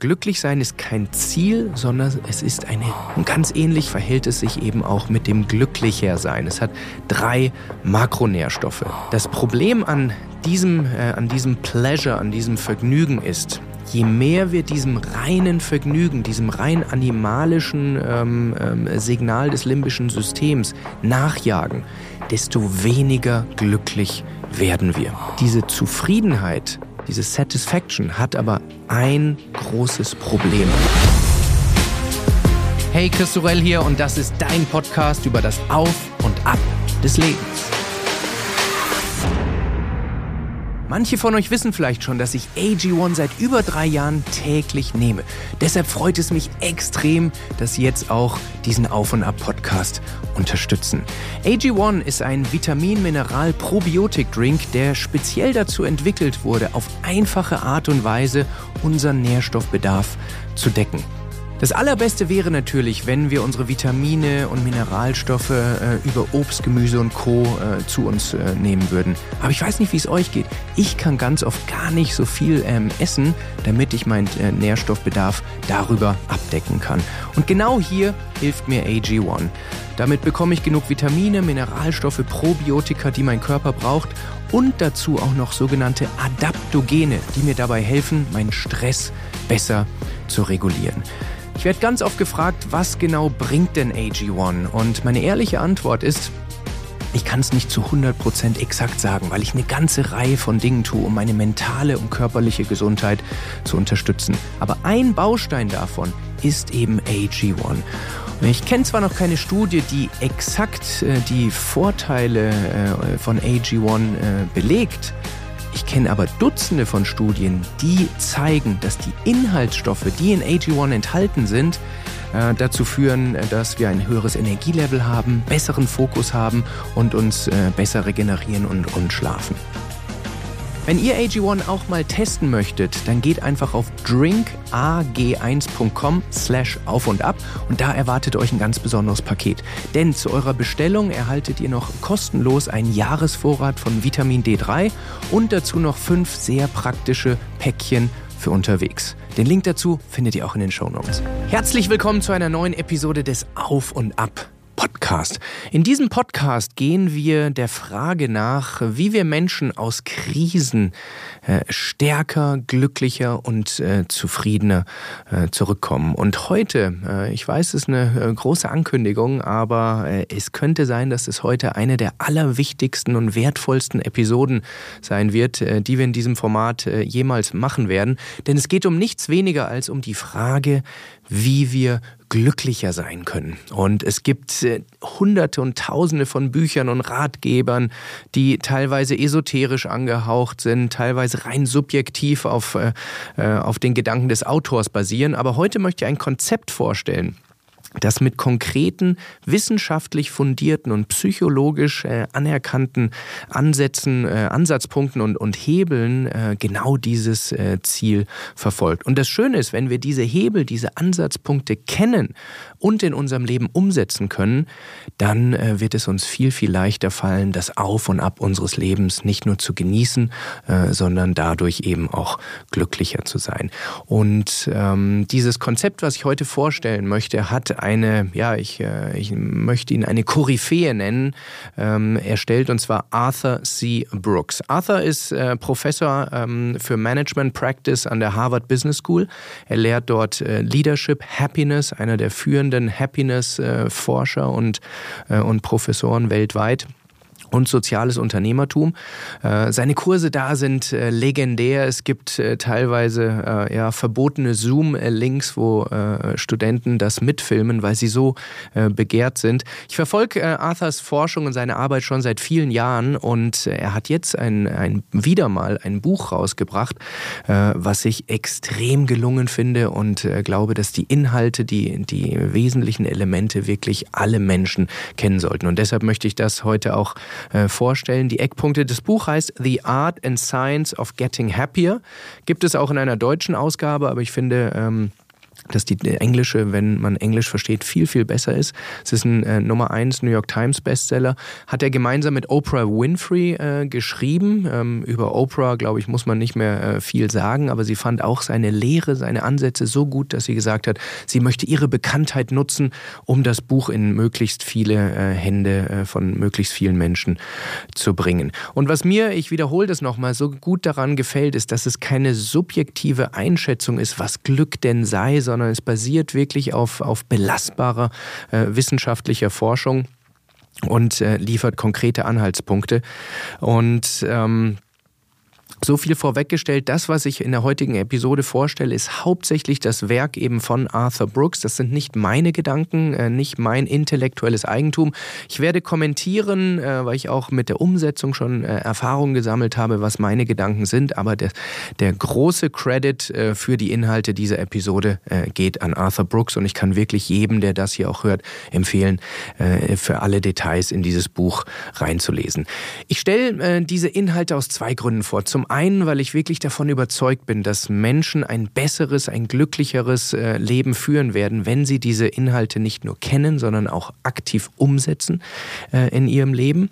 Glücklich sein ist kein Ziel, sondern es ist eine. Und ganz ähnlich verhält es sich eben auch mit dem glücklicher sein. Es hat drei Makronährstoffe. Das Problem an diesem, äh, an diesem Pleasure, an diesem Vergnügen ist, je mehr wir diesem reinen Vergnügen, diesem rein animalischen ähm, ähm, Signal des limbischen Systems nachjagen, desto weniger glücklich werden wir. Diese Zufriedenheit diese Satisfaction hat aber ein großes Problem. Hey, Chris Sorell hier und das ist dein Podcast über das Auf und Ab des Lebens. Manche von euch wissen vielleicht schon, dass ich AG1 seit über drei Jahren täglich nehme. Deshalb freut es mich extrem, dass Sie jetzt auch diesen Auf- und Ab-Podcast unterstützen. AG1 ist ein Vitamin-Mineral-Probiotik-Drink, der speziell dazu entwickelt wurde, auf einfache Art und Weise unseren Nährstoffbedarf zu decken. Das Allerbeste wäre natürlich, wenn wir unsere Vitamine und Mineralstoffe äh, über Obst, Gemüse und Co. Äh, zu uns äh, nehmen würden. Aber ich weiß nicht, wie es euch geht. Ich kann ganz oft gar nicht so viel ähm, essen, damit ich meinen äh, Nährstoffbedarf darüber abdecken kann. Und genau hier hilft mir AG1. Damit bekomme ich genug Vitamine, Mineralstoffe, Probiotika, die mein Körper braucht und dazu auch noch sogenannte Adaptogene, die mir dabei helfen, meinen Stress besser zu regulieren. Ich werde ganz oft gefragt, was genau bringt denn AG1? Und meine ehrliche Antwort ist, ich kann es nicht zu 100% exakt sagen, weil ich eine ganze Reihe von Dingen tue, um meine mentale und körperliche Gesundheit zu unterstützen. Aber ein Baustein davon ist eben AG1. Ich kenne zwar noch keine Studie, die exakt äh, die Vorteile äh, von AG1 äh, belegt, ich kenne aber Dutzende von Studien, die zeigen, dass die Inhaltsstoffe, die in AG1 enthalten sind, äh, dazu führen, dass wir ein höheres Energielevel haben, besseren Fokus haben und uns äh, besser regenerieren und, und schlafen. Wenn ihr AG1 auch mal testen möchtet, dann geht einfach auf drinkag1.com slash auf und ab und da erwartet euch ein ganz besonderes Paket. Denn zu eurer Bestellung erhaltet ihr noch kostenlos einen Jahresvorrat von Vitamin D3 und dazu noch fünf sehr praktische Päckchen für unterwegs. Den Link dazu findet ihr auch in den Show Notes. Herzlich willkommen zu einer neuen Episode des Auf und Ab Podcast. In diesem Podcast gehen wir der Frage nach, wie wir Menschen aus Krisen äh, stärker, glücklicher und äh, zufriedener äh, zurückkommen. Und heute, äh, ich weiß, es ist eine äh, große Ankündigung, aber äh, es könnte sein, dass es heute eine der allerwichtigsten und wertvollsten Episoden sein wird, die wir in diesem Format jemals machen werden. Denn es geht um nichts weniger als um die Frage, wie wir glücklicher sein können. Und es gibt äh, hunderte und tausende von Büchern und Ratgebern, die teilweise esoterisch angehaucht sind, teilweise rein subjektiv auf, äh, äh auf den Gedanken des Autors basieren. Aber heute möchte ich ein Konzept vorstellen das mit konkreten, wissenschaftlich fundierten und psychologisch äh, anerkannten Ansätzen, äh, Ansatzpunkten und, und Hebeln äh, genau dieses äh, Ziel verfolgt. Und das Schöne ist, wenn wir diese Hebel, diese Ansatzpunkte kennen und in unserem Leben umsetzen können, dann äh, wird es uns viel, viel leichter fallen, das Auf und Ab unseres Lebens nicht nur zu genießen, äh, sondern dadurch eben auch glücklicher zu sein. Und ähm, dieses Konzept, was ich heute vorstellen möchte, hat eine, ja, ich, äh, ich möchte ihn eine Koryphäe nennen, ähm, erstellt, und zwar Arthur C. Brooks. Arthur ist äh, Professor ähm, für Management Practice an der Harvard Business School. Er lehrt dort äh, Leadership, Happiness, einer der führenden Happiness-Forscher äh, und, äh, und Professoren weltweit und soziales Unternehmertum. Äh, seine Kurse da sind äh, legendär. Es gibt äh, teilweise ja, verbotene Zoom-Links, wo Studenten das mitfilmen, weil sie so begehrt sind. Ich verfolge Arthurs Forschung und seine Arbeit schon seit vielen Jahren und er hat jetzt ein, ein, wieder mal ein Buch rausgebracht, was ich extrem gelungen finde und glaube, dass die Inhalte, die, die wesentlichen Elemente wirklich alle Menschen kennen sollten. Und deshalb möchte ich das heute auch äh, vorstellen. Die Eckpunkte des Buch heißt The Art and Science of Getting Happier. Gibt es auch in einer deutschen Ausgabe, aber ich finde, ähm, dass die englische, wenn man Englisch versteht, viel, viel besser ist. Es ist ein äh, Nummer 1 New York Times Bestseller. Hat er gemeinsam mit Oprah Winfrey äh, geschrieben. Ähm, über Oprah, glaube ich, muss man nicht mehr äh, viel sagen, aber sie fand auch seine Lehre, seine Ansätze so gut, dass sie gesagt hat, sie möchte ihre Bekanntheit nutzen, um das Buch in möglichst viele äh, Hände äh, von möglichst vielen Menschen zu bringen. Und was mir, ich wiederhole das nochmal, so gut daran gefällt, ist, dass es keine subjektive Einschätzung ist, was Glück denn sei, sondern es basiert wirklich auf, auf belastbarer äh, wissenschaftlicher Forschung und äh, liefert konkrete Anhaltspunkte. Und ähm, so viel vorweggestellt, das, was ich in der heutigen Episode vorstelle, ist hauptsächlich das Werk eben von Arthur Brooks. Das sind nicht meine Gedanken, äh, nicht mein intellektuelles Eigentum. Ich werde kommentieren, äh, weil ich auch mit der Umsetzung schon äh, Erfahrungen gesammelt habe, was meine Gedanken sind. Aber der, der große Credit für die Inhalte dieser Episode geht an Arthur Brooks und ich kann wirklich jedem, der das hier auch hört, empfehlen, für alle Details in dieses Buch reinzulesen. Ich stelle diese Inhalte aus zwei Gründen vor. Zum einen, weil ich wirklich davon überzeugt bin, dass Menschen ein besseres, ein glücklicheres äh, Leben führen werden, wenn sie diese Inhalte nicht nur kennen, sondern auch aktiv umsetzen äh, in ihrem Leben.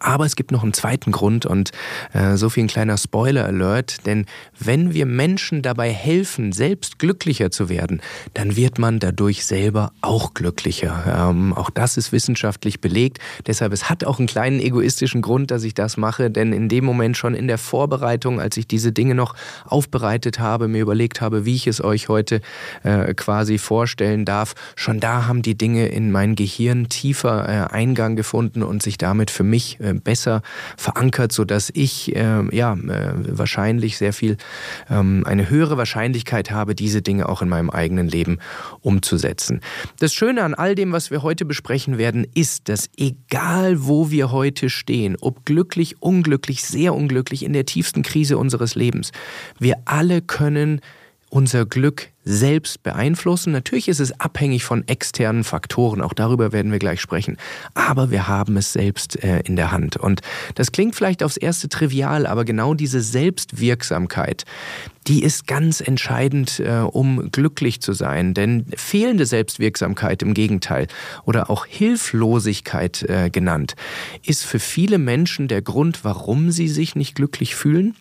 Aber es gibt noch einen zweiten Grund und äh, so viel ein kleiner Spoiler-Alert, denn wenn wir Menschen dabei helfen, selbst glücklicher zu werden, dann wird man dadurch selber auch glücklicher. Ähm, auch das ist wissenschaftlich belegt. Deshalb, es hat auch einen kleinen egoistischen Grund, dass ich das mache, denn in dem Moment schon in der Vorbereitung, als ich diese Dinge noch aufbereitet habe, mir überlegt habe, wie ich es euch heute äh, quasi vorstellen darf, schon da haben die Dinge in mein Gehirn tiefer äh, Eingang gefunden und sich damit für mich äh, besser verankert, sodass ich äh, ja äh, wahrscheinlich sehr viel ähm, eine höhere Wahrscheinlichkeit habe, diese Dinge auch in meinem eigenen Leben umzusetzen. Das Schöne an all dem, was wir heute besprechen werden, ist, dass egal wo wir heute stehen, ob glücklich, unglücklich, sehr unglücklich, in der tiefsten Krise unseres Lebens, wir alle können unser Glück selbst beeinflussen. Natürlich ist es abhängig von externen Faktoren, auch darüber werden wir gleich sprechen, aber wir haben es selbst äh, in der Hand. Und das klingt vielleicht aufs erste trivial, aber genau diese Selbstwirksamkeit, die ist ganz entscheidend, äh, um glücklich zu sein. Denn fehlende Selbstwirksamkeit im Gegenteil oder auch Hilflosigkeit äh, genannt, ist für viele Menschen der Grund, warum sie sich nicht glücklich fühlen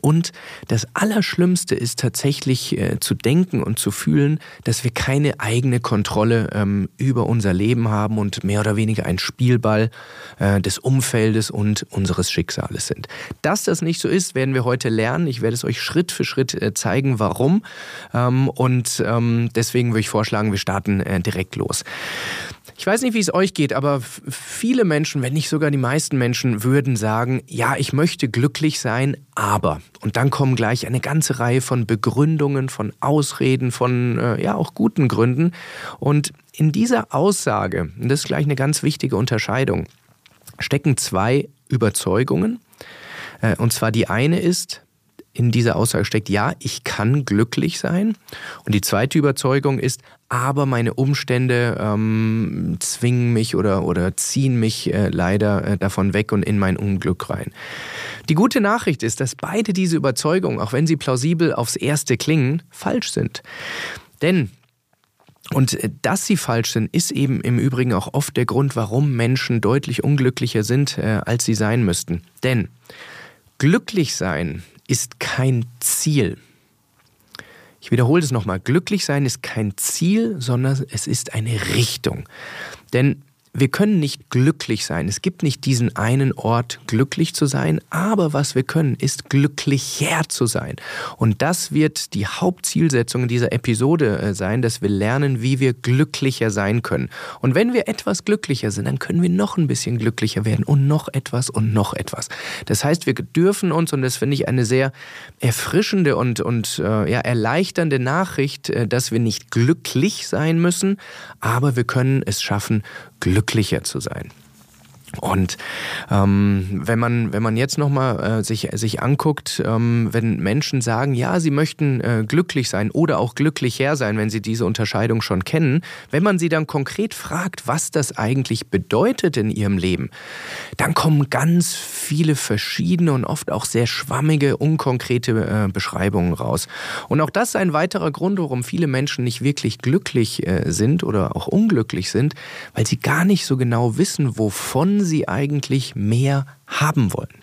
und das Allerschlimmste ist tatsächlich äh, zu denken und zu fühlen, dass wir keine eigene Kontrolle ähm, über unser Leben haben und mehr oder weniger ein Spielball äh, des Umfeldes und unseres Schicksales sind. Dass das nicht so ist, werden wir heute lernen. Ich werde es euch Schritt für Schritt äh, zeigen, warum. Ähm, und ähm, deswegen würde ich vorschlagen, wir starten äh, direkt los. Ich weiß nicht, wie es euch geht, aber viele Menschen, wenn nicht sogar die meisten Menschen, würden sagen, ja, ich möchte glücklich sein, aber. Und dann kommen gleich eine ganze Reihe von Begründungen, von Ausreden, von äh, ja auch guten Gründen. Und in dieser Aussage, und das ist gleich eine ganz wichtige Unterscheidung, stecken zwei Überzeugungen. Äh, und zwar die eine ist, in dieser Aussage steckt, ja, ich kann glücklich sein. Und die zweite Überzeugung ist, aber meine Umstände ähm, zwingen mich oder, oder ziehen mich äh, leider äh, davon weg und in mein Unglück rein. Die gute Nachricht ist, dass beide diese Überzeugungen, auch wenn sie plausibel aufs erste klingen, falsch sind. Denn und äh, dass sie falsch sind, ist eben im Übrigen auch oft der Grund, warum Menschen deutlich unglücklicher sind, äh, als sie sein müssten. Denn glücklich sein ist kein Ziel. Ich wiederhole das nochmal. Glücklich sein ist kein Ziel, sondern es ist eine Richtung. Denn wir können nicht glücklich sein. Es gibt nicht diesen einen Ort, glücklich zu sein, aber was wir können, ist glücklicher zu sein. Und das wird die Hauptzielsetzung dieser Episode äh, sein, dass wir lernen, wie wir glücklicher sein können. Und wenn wir etwas glücklicher sind, dann können wir noch ein bisschen glücklicher werden und noch etwas und noch etwas. Das heißt, wir dürfen uns, und das finde ich eine sehr erfrischende und, und äh, ja, erleichternde Nachricht, äh, dass wir nicht glücklich sein müssen, aber wir können es schaffen, glücklicher zu sein. Und ähm, wenn man wenn man jetzt noch mal äh, sich sich anguckt, ähm, wenn Menschen sagen, ja, sie möchten äh, glücklich sein oder auch glücklicher sein, wenn sie diese Unterscheidung schon kennen, wenn man sie dann konkret fragt, was das eigentlich bedeutet in ihrem Leben, dann kommen ganz viele verschiedene und oft auch sehr schwammige, unkonkrete äh, Beschreibungen raus. Und auch das ist ein weiterer Grund, warum viele Menschen nicht wirklich glücklich äh, sind oder auch unglücklich sind, weil sie gar nicht so genau wissen, wovon sie eigentlich mehr haben wollen.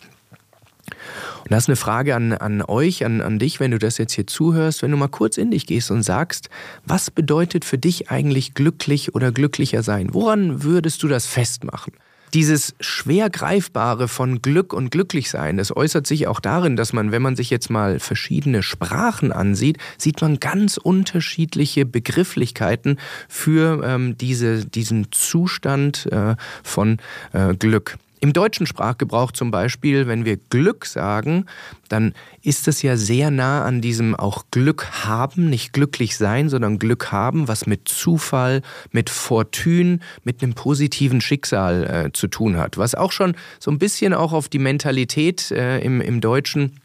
Und das ist eine Frage an, an euch, an, an dich, wenn du das jetzt hier zuhörst, wenn du mal kurz in dich gehst und sagst, was bedeutet für dich eigentlich glücklich oder glücklicher sein? Woran würdest du das festmachen? Dieses schwer greifbare von Glück und Glücklichsein, das äußert sich auch darin, dass man, wenn man sich jetzt mal verschiedene Sprachen ansieht, sieht man ganz unterschiedliche Begrifflichkeiten für ähm, diese, diesen Zustand äh, von äh, Glück. Im deutschen Sprachgebrauch zum Beispiel, wenn wir Glück sagen, dann ist es ja sehr nah an diesem auch Glück haben, nicht glücklich sein, sondern Glück haben, was mit Zufall, mit Fortune, mit einem positiven Schicksal äh, zu tun hat. Was auch schon so ein bisschen auch auf die Mentalität äh, im, im Deutschen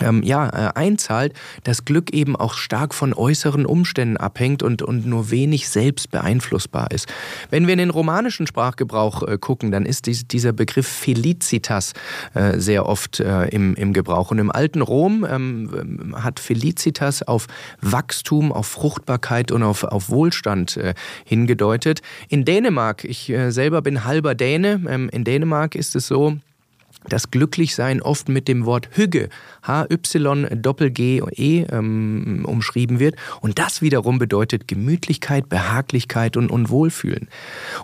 ähm, ja, äh, einzahlt, dass Glück eben auch stark von äußeren Umständen abhängt und, und nur wenig selbst beeinflussbar ist. Wenn wir in den romanischen Sprachgebrauch äh, gucken, dann ist dies, dieser Begriff Felicitas äh, sehr oft äh, im, im Gebrauch. Und im alten Rom ähm, hat Felicitas auf Wachstum, auf Fruchtbarkeit und auf, auf Wohlstand äh, hingedeutet. In Dänemark, ich äh, selber bin halber Däne, ähm, in Dänemark ist es so, das Glücklichsein oft mit dem Wort Hüge, H-Y-G-G-E, ähm, umschrieben wird. Und das wiederum bedeutet Gemütlichkeit, Behaglichkeit und, und Wohlfühlen.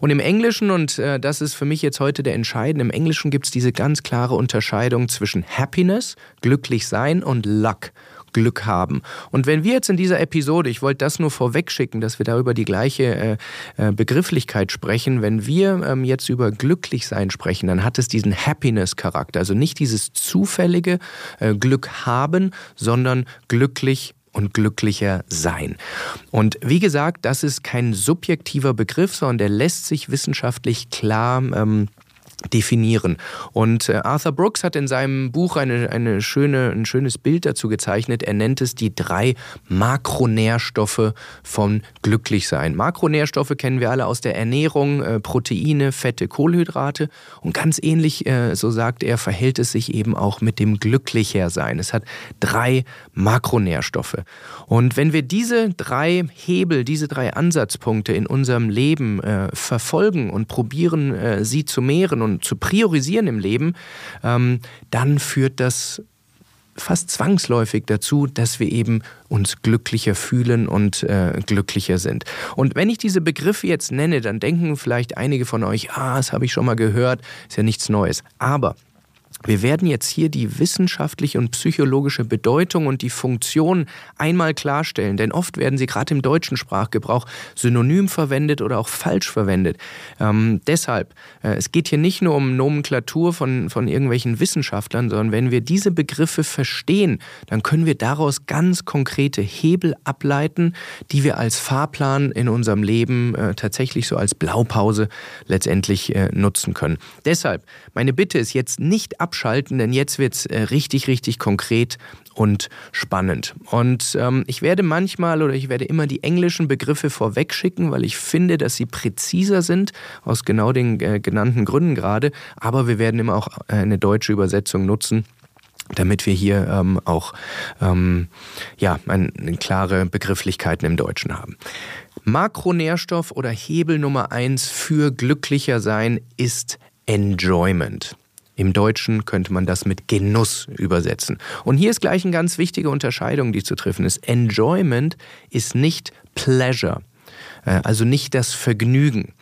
Und im Englischen, und äh, das ist für mich jetzt heute der Entscheidende, im Englischen gibt es diese ganz klare Unterscheidung zwischen Happiness, glücklich sein und Luck. Glück haben. Und wenn wir jetzt in dieser Episode, ich wollte das nur vorweg schicken, dass wir da über die gleiche äh, äh, Begrifflichkeit sprechen, wenn wir ähm, jetzt über glücklich sein sprechen, dann hat es diesen Happiness-Charakter. Also nicht dieses zufällige äh, Glück haben, sondern glücklich und glücklicher sein. Und wie gesagt, das ist kein subjektiver Begriff, sondern der lässt sich wissenschaftlich klar ähm, definieren. Und äh, Arthur Brooks hat in seinem Buch eine, eine schöne, ein schönes Bild dazu gezeichnet. Er nennt es die drei Makronährstoffe von Glücklichsein. Makronährstoffe kennen wir alle aus der Ernährung, äh, Proteine, Fette, Kohlenhydrate. Und ganz ähnlich, äh, so sagt er, verhält es sich eben auch mit dem Glücklichersein. Es hat drei Makronährstoffe. Und wenn wir diese drei Hebel, diese drei Ansatzpunkte in unserem Leben verfolgen und probieren, sie zu mehren und zu priorisieren im Leben, ähm, dann führt das fast zwangsläufig dazu, dass wir eben uns glücklicher fühlen und äh, glücklicher sind. Und wenn ich diese Begriffe jetzt nenne, dann denken vielleicht einige von euch, ah, das habe ich schon mal gehört, ist ja nichts Neues. Aber wir werden jetzt hier die wissenschaftliche und psychologische Bedeutung und die Funktion einmal klarstellen, denn oft werden sie gerade im deutschen Sprachgebrauch synonym verwendet oder auch falsch verwendet. Ähm, deshalb, äh, es geht hier nicht nur um Nomenklatur von, von irgendwelchen Wissenschaftlern, sondern wenn wir diese Begriffe verstehen, dann können wir daraus ganz konkrete Hebel ableiten, die wir als Fahrplan in unserem Leben äh, tatsächlich so als Blaupause letztendlich äh, nutzen können. Deshalb, meine Bitte ist jetzt nicht abschalten, denn jetzt wird es äh, richtig, richtig konkret und spannend. Und ähm, ich werde manchmal oder ich werde immer die englischen Begriffe vorwegschicken, weil ich finde, dass sie präziser sind, aus genau den äh, genannten Gründen gerade. Aber wir werden immer auch äh, eine deutsche Übersetzung nutzen damit wir hier ähm, auch ähm, ja, eine, eine klare Begrifflichkeiten im Deutschen haben. Makronährstoff oder Hebel Nummer eins für glücklicher sein ist Enjoyment. Im Deutschen könnte man das mit Genuss übersetzen. Und hier ist gleich eine ganz wichtige Unterscheidung, die zu treffen ist. Enjoyment ist nicht Pleasure, äh, also nicht das Vergnügen.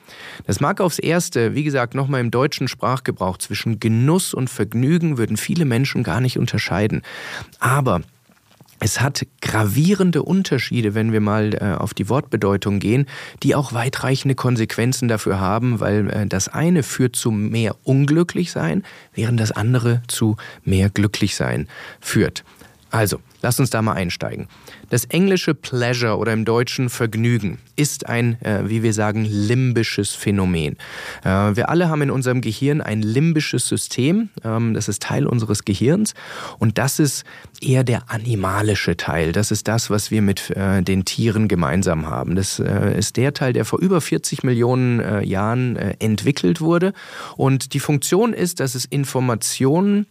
Das mag aufs Erste, wie gesagt, nochmal im deutschen Sprachgebrauch zwischen Genuss und Vergnügen würden viele Menschen gar nicht unterscheiden. Aber es hat gravierende Unterschiede, wenn wir mal äh, auf die Wortbedeutung gehen, die auch weitreichende Konsequenzen dafür haben, weil äh, das eine führt zu mehr Unglücklichsein, während das andere zu mehr Glücklichsein führt. Also, lasst uns da mal einsteigen. Das englische Pleasure oder im Deutschen Vergnügen ist ein, äh, wie wir sagen, limbisches Phänomen. Äh, wir alle haben in unserem Gehirn ein limbisches System, ähm, das ist Teil unseres Gehirns und das ist eher der animalische Teil. Das ist das, was wir mit äh, den Tieren gemeinsam haben. Das äh, ist der Teil, der vor über 40 Millionen äh, Jahren äh, entwickelt wurde und die Funktion ist, dass es Informationen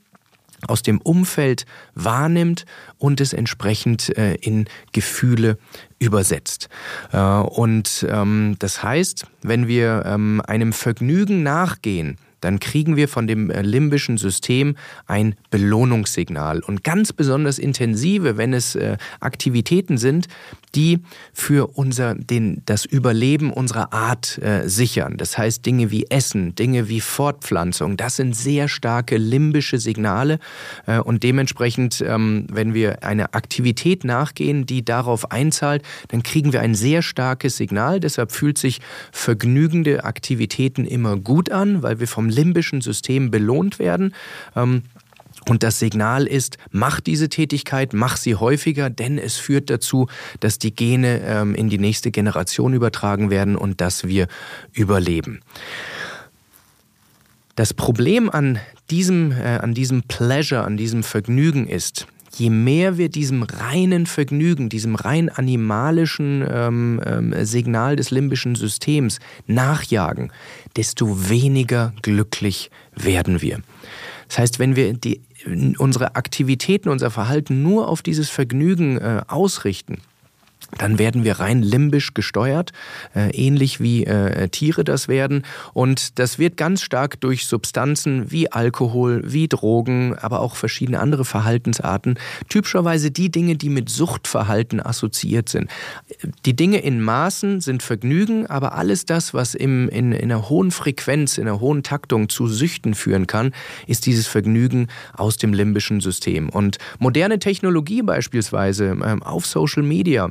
aus dem Umfeld wahrnimmt und es entsprechend äh, in Gefühle übersetzt. Äh, und ähm, das heißt, wenn wir ähm, einem Vergnügen nachgehen, dann kriegen wir von dem äh, limbischen System ein Belohnungssignal. Und ganz besonders intensive, wenn es äh, Aktivitäten sind, die für unser, den, das Überleben unserer Art äh, sichern. Das heißt Dinge wie Essen, Dinge wie Fortpflanzung, das sind sehr starke limbische Signale. Äh, und dementsprechend, ähm, wenn wir einer Aktivität nachgehen, die darauf einzahlt, dann kriegen wir ein sehr starkes Signal. Deshalb fühlt sich vergnügende Aktivitäten immer gut an, weil wir vom limbischen System belohnt werden. Ähm, und das Signal ist, mach diese Tätigkeit, mach sie häufiger, denn es führt dazu, dass die Gene ähm, in die nächste Generation übertragen werden und dass wir überleben. Das Problem an diesem, äh, an diesem Pleasure, an diesem Vergnügen ist, je mehr wir diesem reinen Vergnügen, diesem rein animalischen ähm, ähm, Signal des limbischen Systems nachjagen, desto weniger glücklich werden wir. Das heißt, wenn wir die, unsere Aktivitäten, unser Verhalten nur auf dieses Vergnügen äh, ausrichten, dann werden wir rein limbisch gesteuert, äh, ähnlich wie äh, Tiere das werden. Und das wird ganz stark durch Substanzen wie Alkohol, wie Drogen, aber auch verschiedene andere Verhaltensarten, typischerweise die Dinge, die mit Suchtverhalten assoziiert sind. Die Dinge in Maßen sind Vergnügen, aber alles das, was im, in, in einer hohen Frequenz, in einer hohen Taktung zu Süchten führen kann, ist dieses Vergnügen aus dem limbischen System. Und moderne Technologie beispielsweise äh, auf Social Media,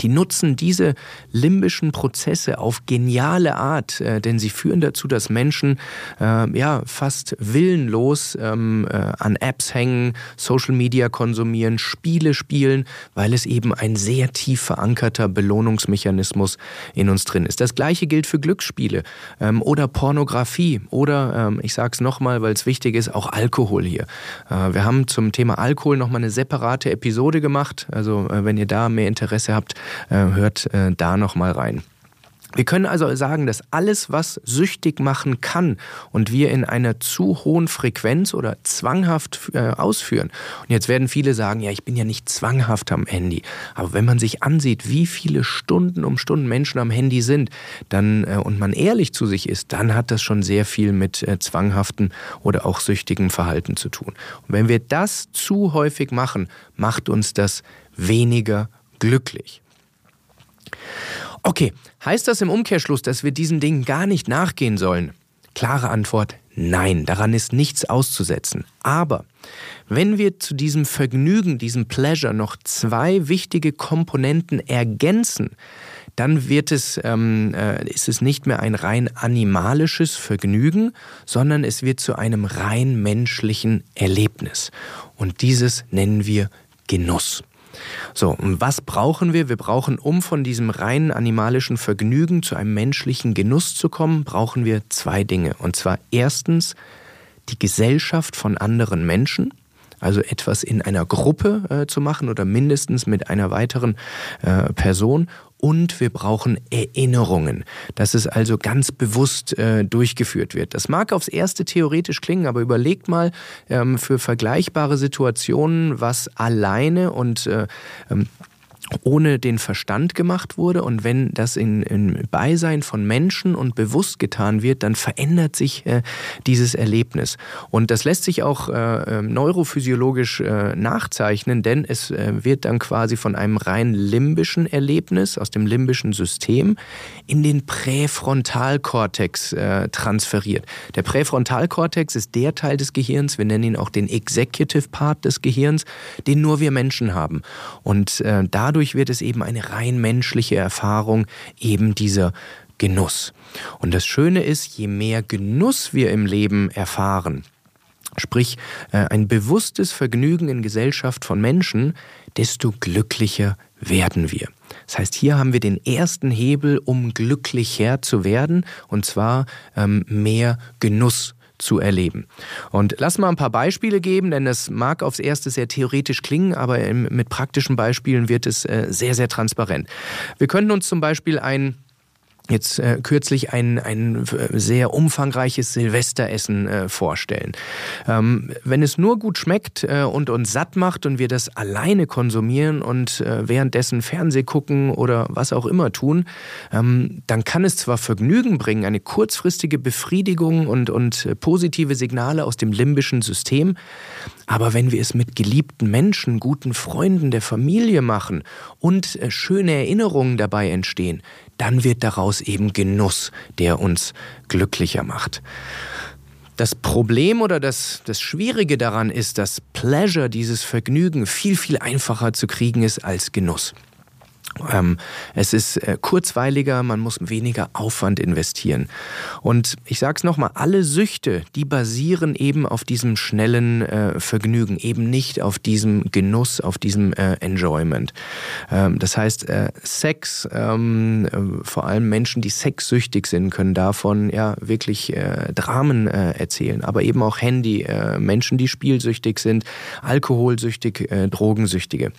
die nutzen diese limbischen Prozesse auf geniale Art, äh, denn sie führen dazu, dass Menschen äh, ja fast willenlos ähm, äh, an Apps hängen, Social Media konsumieren, Spiele spielen, weil es eben ein sehr tief verankerter Belohnungsmechanismus in uns drin ist. Das gleiche gilt für Glücksspiele ähm, oder Pornografie oder ähm, ich sage es nochmal, weil es wichtig ist, auch Alkohol hier. Äh, wir haben zum Thema Alkohol nochmal eine separate Episode gemacht. Also äh, wenn ihr da mehr Interesse habt, hört äh, da noch mal rein. Wir können also sagen, dass alles, was süchtig machen kann und wir in einer zu hohen Frequenz oder zwanghaft äh, ausführen. Und jetzt werden viele sagen, ja, ich bin ja nicht zwanghaft am Handy. Aber wenn man sich ansieht, wie viele Stunden um Stunden Menschen am Handy sind, dann äh, und man ehrlich zu sich ist, dann hat das schon sehr viel mit äh, zwanghaften oder auch süchtigem Verhalten zu tun. Und wenn wir das zu häufig machen, macht uns das weniger glücklich. Okay, heißt das im Umkehrschluss, dass wir diesen Dingen gar nicht nachgehen sollen? Klare Antwort, nein, daran ist nichts auszusetzen. Aber wenn wir zu diesem Vergnügen, diesem Pleasure noch zwei wichtige Komponenten ergänzen, dann wird es, ähm, äh, ist es nicht mehr ein rein animalisches Vergnügen, sondern es wird zu einem rein menschlichen Erlebnis. Und dieses nennen wir Genuss. So, und was brauchen wir? Wir brauchen, um von diesem reinen animalischen Vergnügen zu einem menschlichen Genuss zu kommen, brauchen wir zwei Dinge. Und zwar erstens die Gesellschaft von anderen Menschen also etwas in einer Gruppe äh, zu machen oder mindestens mit einer weiteren äh, Person und wir brauchen Erinnerungen, dass es also ganz bewusst äh, durchgeführt wird. Das mag aufs erste theoretisch klingen, aber überlegt mal ähm, für vergleichbare Situationen, was alleine und äh, ähm, ohne den Verstand gemacht wurde. Und wenn das in, in Beisein von Menschen und bewusst getan wird, dann verändert sich äh, dieses Erlebnis. Und das lässt sich auch äh, ähm, neurophysiologisch äh, nachzeichnen, denn es äh, wird dann quasi von einem rein limbischen Erlebnis aus dem limbischen System in den Präfrontalkortex äh, transferiert. Der Präfrontalkortex ist der Teil des Gehirns, wir nennen ihn auch den Executive Part des Gehirns, den nur wir Menschen haben. Und äh, dadurch dadurch wird es eben eine rein menschliche Erfahrung, eben dieser Genuss. Und das Schöne ist, je mehr Genuss wir im Leben erfahren, sprich äh, ein bewusstes Vergnügen in Gesellschaft von Menschen, desto glücklicher werden wir. Das heißt, hier haben wir den ersten Hebel, um glücklicher zu werden, und zwar ähm, mehr Genuss zu erleben. Und lass mal ein paar Beispiele geben, denn das mag aufs erste sehr theoretisch klingen, aber mit praktischen Beispielen wird es äh, sehr, sehr transparent. Wir könnten uns zum Beispiel ein jetzt äh, kürzlich ein, ein sehr umfangreiches Silvesteressen äh, vorstellen. Ähm, wenn es nur gut schmeckt äh, und uns satt macht und wir das alleine konsumieren und äh, währenddessen Fernseh gucken oder was auch immer tun, ähm, dann kann es zwar Vergnügen bringen, eine kurzfristige Befriedigung und, und äh, positive Signale aus dem limbischen System, aber wenn wir es mit geliebten Menschen, guten Freunden der Familie machen und äh, schöne Erinnerungen dabei entstehen, dann wird daraus eben Genuss, der uns glücklicher macht. Das Problem oder das, das Schwierige daran ist, dass Pleasure, dieses Vergnügen, viel, viel einfacher zu kriegen ist als Genuss. Ähm, es ist äh, kurzweiliger, man muss weniger Aufwand investieren. Und ich sage es nochmal, alle Süchte, die basieren eben auf diesem schnellen äh, Vergnügen, eben nicht auf diesem Genuss, auf diesem äh, Enjoyment. Ähm, das heißt, äh, Sex, ähm, äh, vor allem Menschen, die sexsüchtig sind, können davon ja wirklich äh, Dramen erzählen, aber eben auch Handy, Menschen, die spielsüchtig sind, alkoholsüchtig, Drogensüchtige.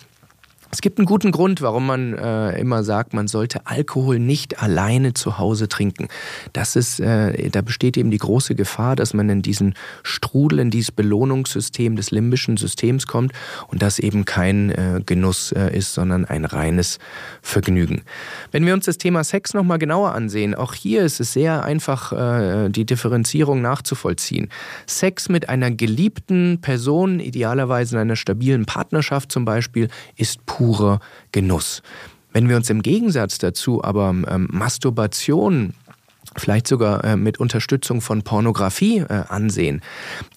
Es gibt einen guten Grund, warum man äh, immer sagt, man sollte Alkohol nicht alleine zu Hause trinken. Das ist, äh, da besteht eben die große Gefahr, dass man in diesen Strudel, in dieses Belohnungssystem des limbischen Systems kommt und das eben kein äh, Genuss äh, ist, sondern ein reines Vergnügen. Wenn wir uns das Thema Sex nochmal genauer ansehen, auch hier ist es sehr einfach, äh, die Differenzierung nachzuvollziehen. Sex mit einer geliebten Person, idealerweise in einer stabilen Partnerschaft zum Beispiel, ist pur purer Genuss. Wenn wir uns im Gegensatz dazu aber ähm, Masturbation vielleicht sogar äh, mit Unterstützung von Pornografie äh, ansehen,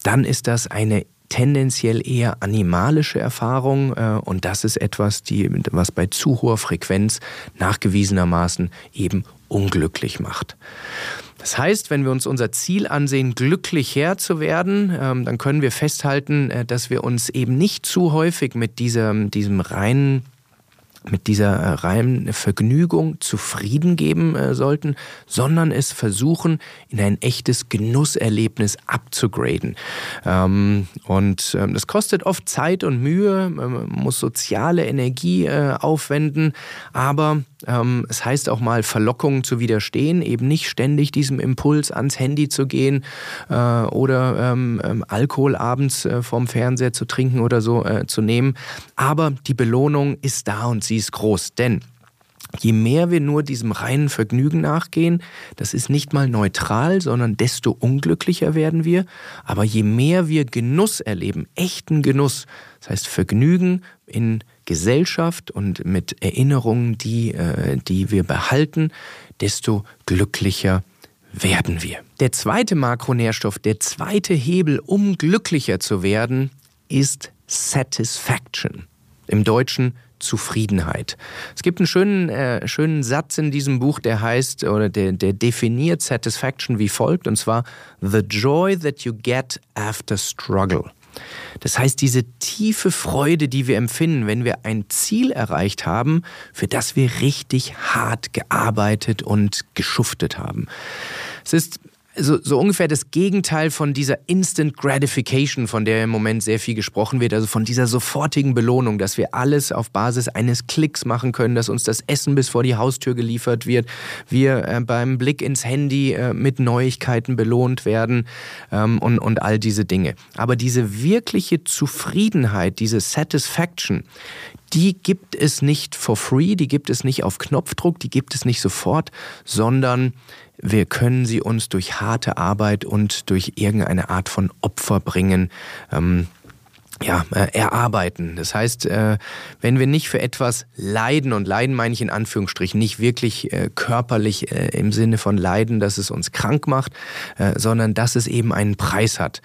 dann ist das eine tendenziell eher animalische Erfahrung äh, und das ist etwas, die, was bei zu hoher Frequenz nachgewiesenermaßen eben unglücklich macht. Das heißt, wenn wir uns unser Ziel ansehen, glücklich Herr zu werden, ähm, dann können wir festhalten, äh, dass wir uns eben nicht zu häufig mit diesem, diesem reinen mit dieser äh, reinen Vergnügung zufrieden geben äh, sollten, sondern es versuchen, in ein echtes Genusserlebnis abzugraden. Ähm, und ähm, das kostet oft Zeit und Mühe, man muss soziale Energie aufwenden, aber es heißt auch mal, Verlockungen zu widerstehen, eben nicht ständig diesem Impuls ans Handy zu gehen äh, oder ähm, ähm, Alkohol abends äh, vorm Fernseher zu trinken oder so äh, zu nehmen. Aber die Belohnung ist da und sie ist groß, denn Je mehr wir nur diesem reinen Vergnügen nachgehen, das ist nicht mal neutral, sondern desto unglücklicher werden wir. Aber je mehr wir Genuss erleben, echten Genuss, das heißt Vergnügen in Gesellschaft und mit Erinnerungen, die, äh, die wir behalten, desto glücklicher werden wir. Der zweite Makronährstoff, der zweite Hebel, um glücklicher zu werden, ist Satisfaction. Im Deutschen Zufriedenheit. Es gibt einen schönen, äh, schönen Satz in diesem Buch, der heißt oder der, der definiert Satisfaction wie folgt, und zwar The joy that you get after struggle. Das heißt, diese tiefe Freude, die wir empfinden, wenn wir ein Ziel erreicht haben, für das wir richtig hart gearbeitet und geschuftet haben. Es ist so, so ungefähr das Gegenteil von dieser Instant Gratification, von der im Moment sehr viel gesprochen wird, also von dieser sofortigen Belohnung, dass wir alles auf Basis eines Klicks machen können, dass uns das Essen bis vor die Haustür geliefert wird, wir äh, beim Blick ins Handy äh, mit Neuigkeiten belohnt werden ähm, und, und all diese Dinge. Aber diese wirkliche Zufriedenheit, diese Satisfaction, die gibt es nicht for free, die gibt es nicht auf Knopfdruck, die gibt es nicht sofort, sondern wir können sie uns durch harte Arbeit und durch irgendeine Art von Opfer bringen. Ähm, ja, äh, erarbeiten. Das heißt, äh, wenn wir nicht für etwas leiden, und leiden meine ich in Anführungsstrichen, nicht wirklich äh, körperlich äh, im Sinne von leiden, dass es uns krank macht, äh, sondern dass es eben einen Preis hat.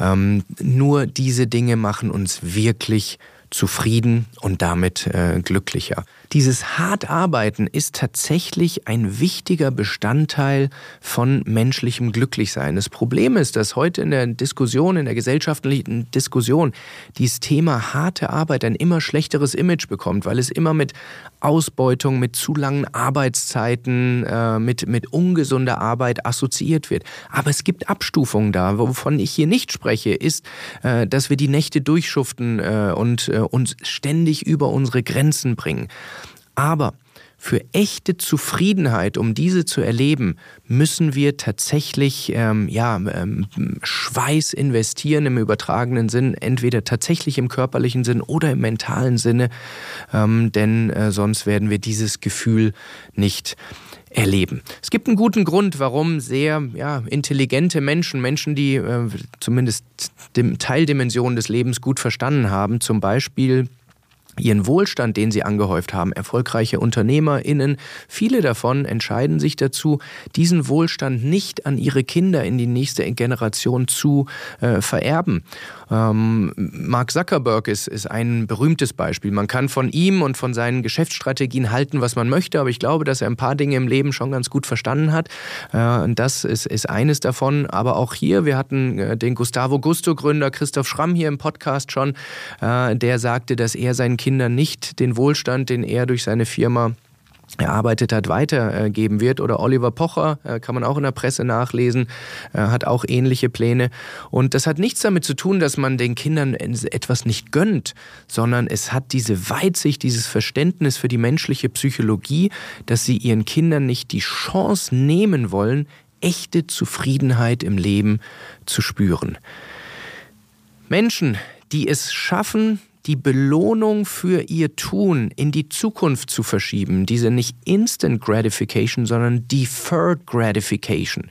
Ähm, nur diese Dinge machen uns wirklich zufrieden und damit äh, glücklicher. Dieses hart arbeiten ist tatsächlich ein wichtiger Bestandteil von menschlichem Glücklichsein. Das Problem ist, dass heute in der Diskussion, in der gesellschaftlichen Diskussion, dieses Thema harte Arbeit ein immer schlechteres Image bekommt, weil es immer mit Ausbeutung, mit zu langen Arbeitszeiten, äh, mit, mit ungesunder Arbeit assoziiert wird. Aber es gibt Abstufungen da. Wovon ich hier nicht spreche, ist, äh, dass wir die Nächte durchschuften äh, und uns ständig über unsere Grenzen bringen. Aber für echte Zufriedenheit, um diese zu erleben, müssen wir tatsächlich ähm, ja, ähm, Schweiß investieren im übertragenen Sinn, entweder tatsächlich im körperlichen Sinn oder im mentalen Sinne, ähm, denn äh, sonst werden wir dieses Gefühl nicht erleben. Es gibt einen guten Grund, warum sehr ja, intelligente Menschen, Menschen, die äh, zumindest Teildimensionen des Lebens gut verstanden haben, zum Beispiel ihren Wohlstand, den sie angehäuft haben, erfolgreiche UnternehmerInnen, viele davon entscheiden sich dazu, diesen Wohlstand nicht an ihre Kinder in die nächste Generation zu äh, vererben. Ähm, Mark Zuckerberg ist, ist ein berühmtes Beispiel. Man kann von ihm und von seinen Geschäftsstrategien halten, was man möchte, aber ich glaube, dass er ein paar Dinge im Leben schon ganz gut verstanden hat. Äh, und das ist, ist eines davon. Aber auch hier, wir hatten äh, den Gustavo Gusto-Gründer Christoph Schramm hier im Podcast schon, äh, der sagte, dass er seinen Kindern nicht den Wohlstand, den er durch seine Firma erarbeitet hat, weitergeben wird. Oder Oliver Pocher, äh, kann man auch in der Presse nachlesen, äh, hat auch ähnliche Pläne. Und das hat nichts damit zu tun, dass man den Kindern etwas nicht gönnt, sondern es hat diese Weitsicht, dieses Verständnis für die menschliche Psychologie, dass sie ihren Kindern nicht die Chance nehmen wollen, echte Zufriedenheit im Leben zu spüren. Menschen, die es schaffen, die Belohnung für ihr Tun in die Zukunft zu verschieben. Diese nicht Instant Gratification, sondern Deferred Gratification.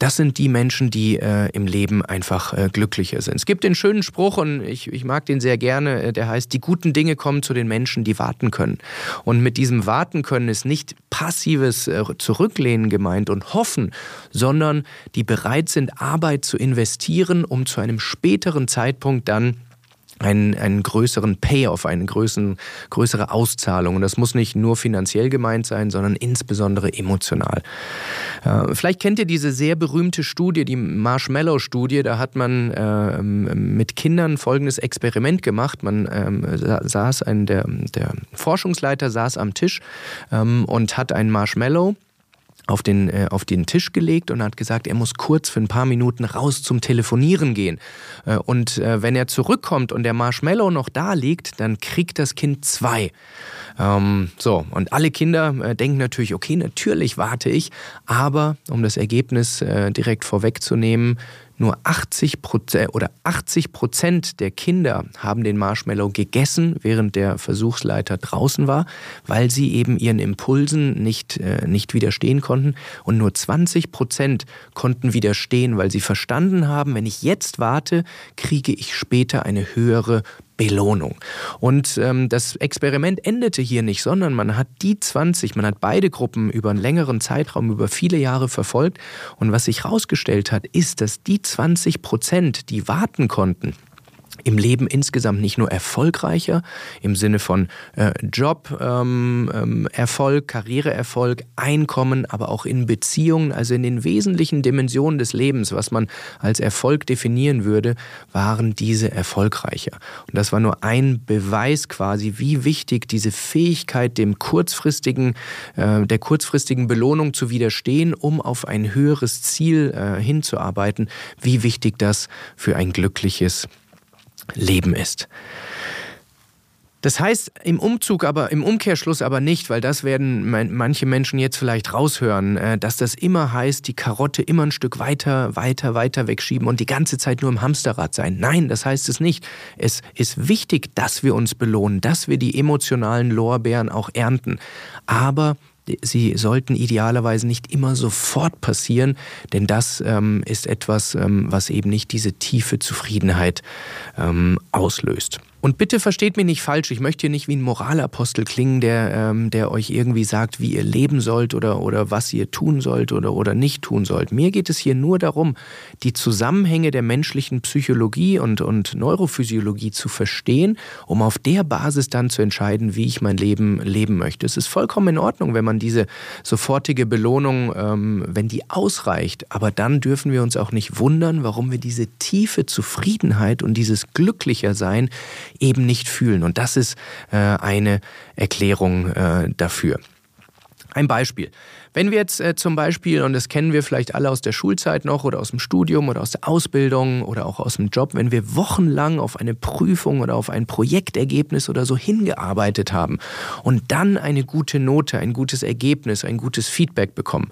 Das sind die Menschen, die äh, im Leben einfach äh, glücklicher sind. Es gibt den schönen Spruch, und ich, ich mag den sehr gerne, äh, der heißt, die guten Dinge kommen zu den Menschen, die warten können. Und mit diesem Warten können ist nicht passives äh, Zurücklehnen gemeint und hoffen, sondern die bereit sind, Arbeit zu investieren, um zu einem späteren Zeitpunkt dann einen, einen größeren Payoff, eine größeren, größere Auszahlung. Und das muss nicht nur finanziell gemeint sein, sondern insbesondere emotional. Äh, vielleicht kennt ihr diese sehr berühmte Studie, die Marshmallow-Studie. Da hat man äh, mit Kindern folgendes Experiment gemacht. Man ähm, saß, ein, der, der Forschungsleiter saß am Tisch ähm, und hat ein Marshmallow auf den, äh, auf den Tisch gelegt und hat gesagt, er muss kurz für ein paar Minuten raus zum Telefonieren gehen. Äh, und äh, wenn er zurückkommt und der Marshmallow noch da liegt, dann kriegt das Kind zwei. Ähm, so, und alle Kinder äh, denken natürlich, okay, natürlich warte ich, aber um das Ergebnis äh, direkt vorwegzunehmen, nur 80 Prozent oder 80 Prozent der Kinder haben den Marshmallow gegessen, während der Versuchsleiter draußen war, weil sie eben ihren Impulsen nicht, äh, nicht widerstehen konnten. Und nur 20 Prozent konnten widerstehen, weil sie verstanden haben, wenn ich jetzt warte, kriege ich später eine höhere Belohnung. Und ähm, das Experiment endete hier nicht, sondern man hat die 20, man hat beide Gruppen über einen längeren Zeitraum, über viele Jahre verfolgt. Und was sich herausgestellt hat, ist, dass die 20 Prozent, die warten konnten, im Leben insgesamt nicht nur erfolgreicher im Sinne von äh, Job, ähm, ähm, Erfolg, Karriereerfolg, Einkommen, aber auch in Beziehungen, also in den wesentlichen Dimensionen des Lebens, was man als Erfolg definieren würde, waren diese erfolgreicher. Und das war nur ein Beweis quasi, wie wichtig diese Fähigkeit dem kurzfristigen, äh, der kurzfristigen Belohnung zu widerstehen, um auf ein höheres Ziel äh, hinzuarbeiten, wie wichtig das für ein glückliches Leben ist. Das heißt im Umzug aber, im Umkehrschluss aber nicht, weil das werden manche Menschen jetzt vielleicht raushören, äh, dass das immer heißt, die Karotte immer ein Stück weiter, weiter, weiter wegschieben und die ganze Zeit nur im Hamsterrad sein. Nein, das heißt es nicht. Es ist wichtig, dass wir uns belohnen, dass wir die emotionalen Lorbeeren auch ernten. Aber sie sollten idealerweise nicht immer sofort passieren, denn das ähm, ist etwas, ähm, was eben nicht diese tiefe Zufriedenheit ähm, auslöst. Und bitte versteht mich nicht falsch, ich möchte hier nicht wie ein Moralapostel klingen, der, ähm, der euch irgendwie sagt, wie ihr leben sollt oder, oder was ihr tun sollt oder, oder nicht tun sollt. Mir geht es hier nur darum, die Zusammenhänge der menschlichen Psychologie und, und Neurophysiologie zu verstehen, um auf der Basis dann zu entscheiden, wie ich mein Leben leben möchte. Es ist vollkommen in Ordnung, wenn man diese sofortige Belohnung, ähm, wenn die ausreicht, aber dann dürfen wir uns auch nicht wundern, warum wir diese tiefe Zufriedenheit und dieses Glücklichersein eben nicht fühlen. Und das ist äh, eine Erklärung äh, dafür. Ein Beispiel. Wenn wir jetzt äh, zum Beispiel, und das kennen wir vielleicht alle aus der Schulzeit noch oder aus dem Studium oder aus der Ausbildung oder auch aus dem Job, wenn wir wochenlang auf eine Prüfung oder auf ein Projektergebnis oder so hingearbeitet haben und dann eine gute Note, ein gutes Ergebnis, ein gutes Feedback bekommen,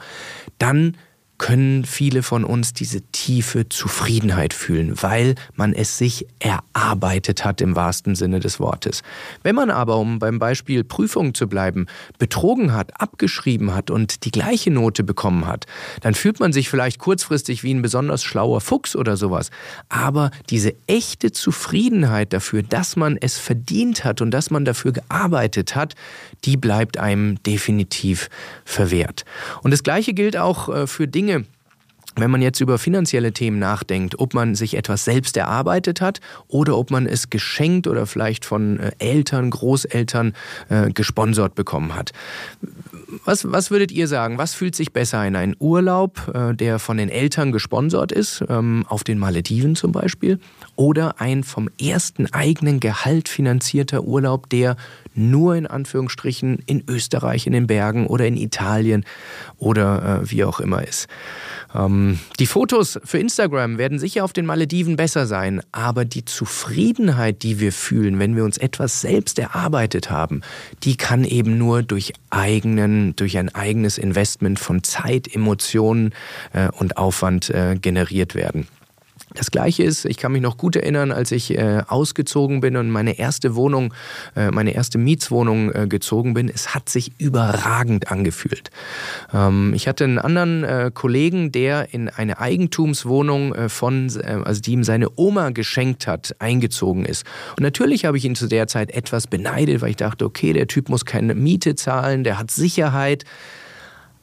dann können viele von uns diese tiefe Zufriedenheit fühlen, weil man es sich erarbeitet hat im wahrsten Sinne des Wortes. Wenn man aber, um beim Beispiel Prüfung zu bleiben, betrogen hat, abgeschrieben hat und die gleiche Note bekommen hat, dann fühlt man sich vielleicht kurzfristig wie ein besonders schlauer Fuchs oder sowas. Aber diese echte Zufriedenheit dafür, dass man es verdient hat und dass man dafür gearbeitet hat, die bleibt einem definitiv verwehrt. Und das Gleiche gilt auch äh, für Dinge, Dinge, wenn man jetzt über finanzielle Themen nachdenkt, ob man sich etwas selbst erarbeitet hat oder ob man es geschenkt oder vielleicht von äh, Eltern, Großeltern äh, gesponsert bekommen hat. Was, was würdet ihr sagen? Was fühlt sich besser ein? Ein Urlaub, äh, der von den Eltern gesponsert ist, ähm, auf den Malediven zum Beispiel, oder ein vom ersten eigenen Gehalt finanzierter Urlaub, der nur in Anführungsstrichen in Österreich, in den Bergen oder in Italien oder äh, wie auch immer ist. Ähm, die Fotos für Instagram werden sicher auf den Malediven besser sein, aber die Zufriedenheit, die wir fühlen, wenn wir uns etwas selbst erarbeitet haben, die kann eben nur durch eigenen, durch ein eigenes Investment von Zeit, Emotionen äh, und Aufwand äh, generiert werden. Das Gleiche ist, ich kann mich noch gut erinnern, als ich äh, ausgezogen bin und meine erste Wohnung, äh, meine erste Mietswohnung äh, gezogen bin. Es hat sich überragend angefühlt. Ähm, ich hatte einen anderen äh, Kollegen, der in eine Eigentumswohnung äh, von, äh, also die ihm seine Oma geschenkt hat, eingezogen ist. Und natürlich habe ich ihn zu der Zeit etwas beneidet, weil ich dachte, okay, der Typ muss keine Miete zahlen, der hat Sicherheit.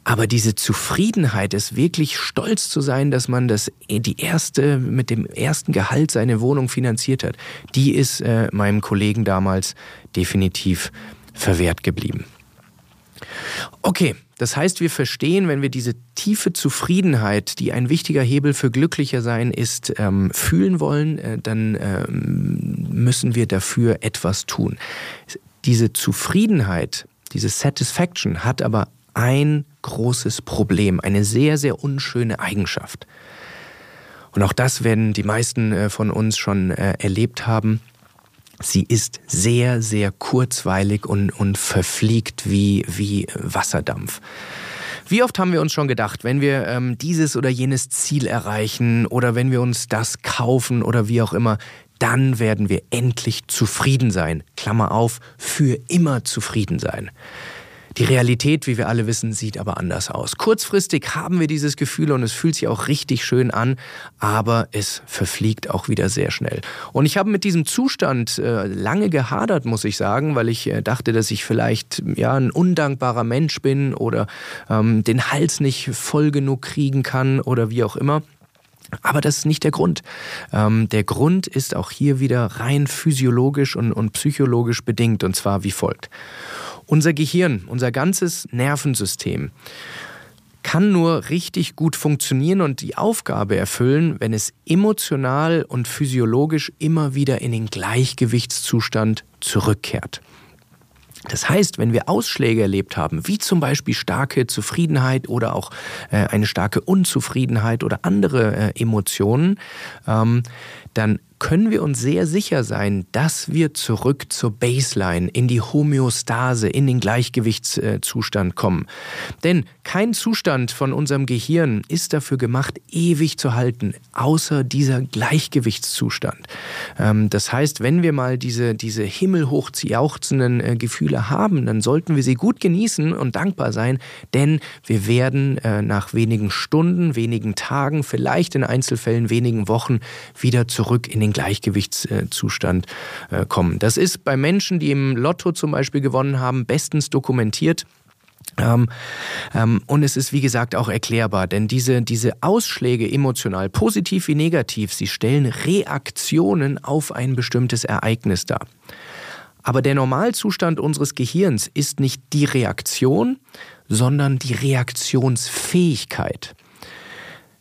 Aber diese Zufriedenheit, es wirklich stolz zu sein, dass man das die erste mit dem ersten Gehalt seine Wohnung finanziert hat, die ist äh, meinem Kollegen damals definitiv verwehrt geblieben. Okay, das heißt, wir verstehen, wenn wir diese tiefe Zufriedenheit, die ein wichtiger Hebel für glücklicher sein ist, ähm, fühlen wollen, äh, dann ähm, müssen wir dafür etwas tun. Diese Zufriedenheit, diese Satisfaction hat aber ein großes Problem, eine sehr, sehr unschöne Eigenschaft. Und auch das werden die meisten äh, von uns schon äh, erlebt haben. Sie ist sehr, sehr kurzweilig und, und verfliegt wie, wie Wasserdampf. Wie oft haben wir uns schon gedacht, wenn wir ähm, dieses oder jenes Ziel erreichen oder wenn wir uns das kaufen oder wie auch immer, dann werden wir endlich zufrieden sein. Klammer auf, für immer zufrieden sein. Die Realität, wie wir alle wissen, sieht aber anders aus. Kurzfristig haben wir dieses Gefühl und es fühlt sich auch richtig schön an, aber es verfliegt auch wieder sehr schnell. Und ich habe mit diesem Zustand äh, lange gehadert, muss ich sagen, weil ich äh, dachte, dass ich vielleicht ja ein undankbarer Mensch bin oder ähm, den Hals nicht voll genug kriegen kann oder wie auch immer. Aber das ist nicht der Grund. Ähm, der Grund ist auch hier wieder rein physiologisch und, und psychologisch bedingt, und zwar wie folgt. Unser Gehirn, unser ganzes Nervensystem kann nur richtig gut funktionieren und die Aufgabe erfüllen, wenn es emotional und physiologisch immer wieder in den Gleichgewichtszustand zurückkehrt. Das heißt, wenn wir Ausschläge erlebt haben, wie zum Beispiel starke Zufriedenheit oder auch äh, eine starke Unzufriedenheit oder andere äh, Emotionen, ähm, dann können wir uns sehr sicher sein, dass wir zurück zur Baseline, in die Homöostase, in den Gleichgewichtszustand kommen. Denn kein Zustand von unserem Gehirn ist dafür gemacht, ewig zu halten, außer dieser Gleichgewichtszustand. Ähm, das heißt, wenn wir mal diese, diese himmelhoch jauchzenden äh, Gefühle haben, dann sollten wir sie gut genießen und dankbar sein, denn wir werden äh, nach wenigen Stunden, wenigen Tagen, vielleicht in Einzelfällen wenigen Wochen wieder zurück in den Gleichgewichtszustand äh, kommen. Das ist bei Menschen, die im Lotto zum Beispiel gewonnen haben, bestens dokumentiert. Ähm, ähm, und es ist, wie gesagt, auch erklärbar, denn diese, diese Ausschläge emotional, positiv wie negativ, sie stellen Reaktionen auf ein bestimmtes Ereignis dar. Aber der Normalzustand unseres Gehirns ist nicht die Reaktion, sondern die Reaktionsfähigkeit.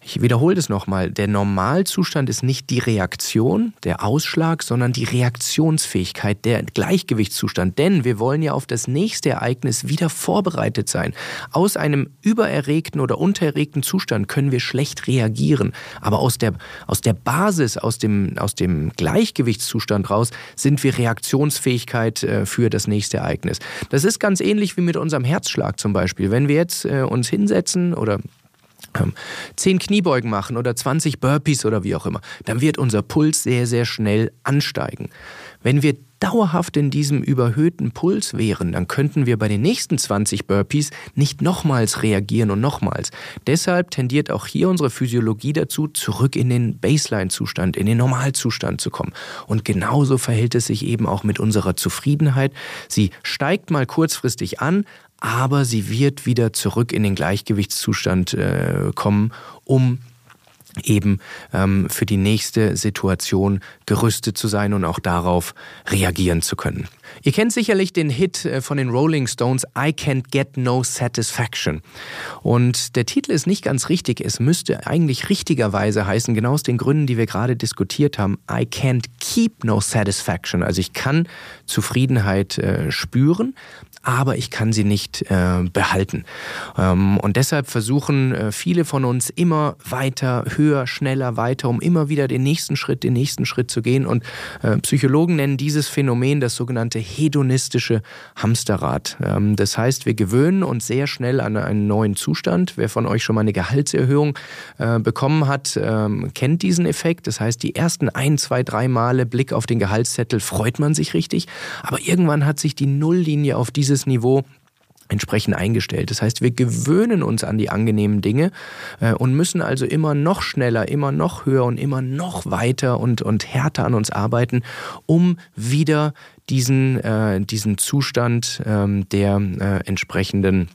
Ich wiederhole das nochmal. Der Normalzustand ist nicht die Reaktion, der Ausschlag, sondern die Reaktionsfähigkeit, der Gleichgewichtszustand. Denn wir wollen ja auf das nächste Ereignis wieder vorbereitet sein. Aus einem übererregten oder untererregten Zustand können wir schlecht reagieren. Aber aus der, aus der Basis, aus dem, aus dem Gleichgewichtszustand raus, sind wir Reaktionsfähigkeit äh, für das nächste Ereignis. Das ist ganz ähnlich wie mit unserem Herzschlag zum Beispiel. Wenn wir jetzt äh, uns hinsetzen oder ähm, zehn Kniebeugen machen oder 20 Burpees oder wie auch immer, dann wird unser Puls sehr, sehr schnell ansteigen. Wenn wir dauerhaft in diesem überhöhten Puls wären, dann könnten wir bei den nächsten 20 Burpees nicht nochmals reagieren und nochmals. Deshalb tendiert auch hier unsere Physiologie dazu, zurück in den Baseline-Zustand, in den Normalzustand zu kommen. Und genauso verhält es sich eben auch mit unserer Zufriedenheit. Sie steigt mal kurzfristig an, aber sie wird wieder zurück in den Gleichgewichtszustand äh, kommen, um eben ähm, für die nächste Situation gerüstet zu sein und auch darauf reagieren zu können. Ihr kennt sicherlich den Hit äh, von den Rolling Stones I Can't Get No Satisfaction. Und der Titel ist nicht ganz richtig. Es müsste eigentlich richtigerweise heißen, genau aus den Gründen, die wir gerade diskutiert haben, I Can't Keep No Satisfaction. Also ich kann Zufriedenheit äh, spüren, aber ich kann sie nicht äh, behalten. Ähm, und deshalb versuchen äh, viele von uns immer weiter, höher, schneller, weiter, um immer wieder den nächsten Schritt, den nächsten Schritt zu gehen. Und äh, Psychologen nennen dieses Phänomen das sogenannte hedonistische Hamsterrad. Ähm, das heißt, wir gewöhnen uns sehr schnell an einen neuen Zustand. Wer von euch schon mal eine Gehaltserhöhung äh, bekommen hat, ähm, kennt diesen Effekt. Das heißt, die ersten ein, zwei, drei Male Blick auf den Gehaltszettel freut man sich richtig, aber irgendwann hat sich die Nulllinie auf diese dieses Niveau entsprechend eingestellt. Das heißt, wir gewöhnen uns an die angenehmen Dinge äh, und müssen also immer noch schneller, immer noch höher und immer noch weiter und, und härter an uns arbeiten, um wieder diesen, äh, diesen Zustand ähm, der äh, entsprechenden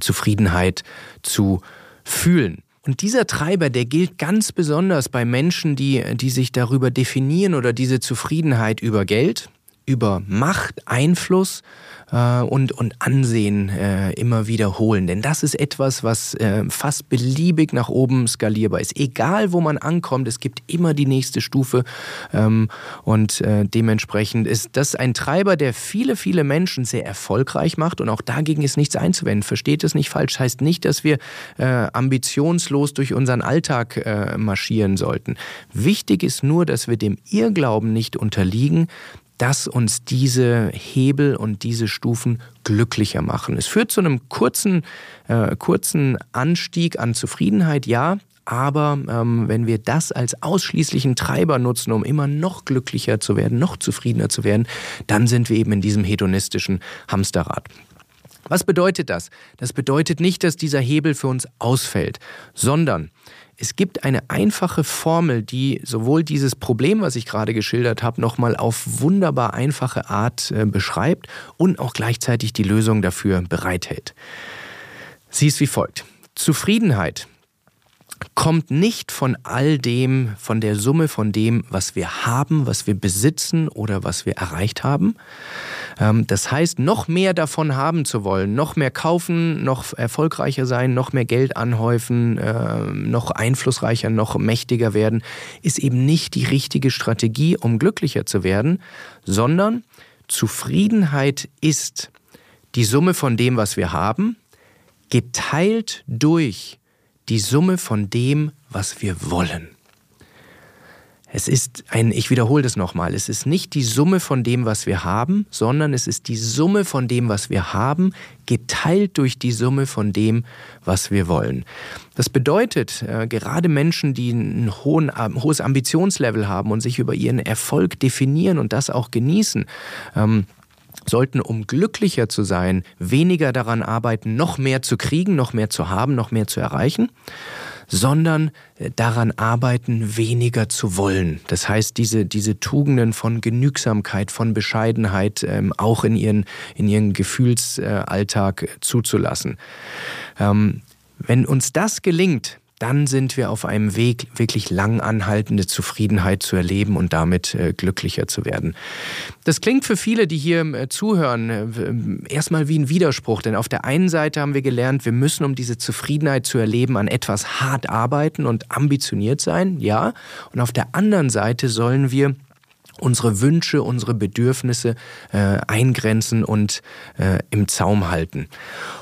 Zufriedenheit zu fühlen. Und dieser Treiber, der gilt ganz besonders bei Menschen, die, die sich darüber definieren oder diese Zufriedenheit über Geld, über Macht, Einfluss äh, und, und Ansehen äh, immer wiederholen. Denn das ist etwas, was äh, fast beliebig nach oben skalierbar ist. Egal, wo man ankommt, es gibt immer die nächste Stufe. Ähm, und äh, dementsprechend ist das ein Treiber, der viele, viele Menschen sehr erfolgreich macht. Und auch dagegen ist nichts einzuwenden. Versteht es nicht falsch. Heißt nicht, dass wir äh, ambitionslos durch unseren Alltag äh, marschieren sollten. Wichtig ist nur, dass wir dem Irrglauben nicht unterliegen, dass uns diese Hebel und diese Stufen glücklicher machen. Es führt zu einem kurzen, äh, kurzen Anstieg an Zufriedenheit, ja, aber ähm, wenn wir das als ausschließlichen Treiber nutzen, um immer noch glücklicher zu werden, noch zufriedener zu werden, dann sind wir eben in diesem hedonistischen Hamsterrad. Was bedeutet das? Das bedeutet nicht, dass dieser Hebel für uns ausfällt, sondern es gibt eine einfache Formel, die sowohl dieses Problem, was ich gerade geschildert habe, nochmal auf wunderbar einfache Art äh, beschreibt und auch gleichzeitig die Lösung dafür bereithält. Sie ist wie folgt. Zufriedenheit kommt nicht von all dem, von der Summe von dem, was wir haben, was wir besitzen oder was wir erreicht haben. Ähm, das heißt, noch mehr davon haben zu wollen, noch mehr kaufen, noch erfolgreicher sein, noch mehr Geld anhäufen, ähm, noch einflussreicher, noch mächtiger werden, ist eben nicht die richtige Strategie, um glücklicher zu werden, sondern Zufriedenheit ist die Summe von dem, was wir haben, geteilt durch die Summe von dem, was wir wollen. Es ist ein, ich wiederhole das nochmal, es ist nicht die Summe von dem, was wir haben, sondern es ist die Summe von dem, was wir haben, geteilt durch die Summe von dem, was wir wollen. Das bedeutet, äh, gerade Menschen, die ein hohen, äh, hohes Ambitionslevel haben und sich über ihren Erfolg definieren und das auch genießen, ähm, sollten, um glücklicher zu sein, weniger daran arbeiten, noch mehr zu kriegen, noch mehr zu haben, noch mehr zu erreichen, sondern äh, daran arbeiten, weniger zu wollen. Das heißt, diese, diese Tugenden von Genügsamkeit, von Bescheidenheit ähm, auch in ihren, in ihren Gefühlsalltag zuzulassen. Ähm, wenn uns das gelingt, dann sind wir auf einem Weg, wirklich lang anhaltende Zufriedenheit zu erleben und damit äh, glücklicher zu werden. Das klingt für viele, die hier äh, zuhören, äh, erstmal wie ein Widerspruch, denn auf der einen Seite haben wir gelernt, wir müssen, um diese Zufriedenheit zu erleben, an etwas hart arbeiten und ambitioniert sein, ja, und auf der anderen Seite sollen wir unsere Wünsche, unsere Bedürfnisse äh, eingrenzen und äh, im Zaum halten.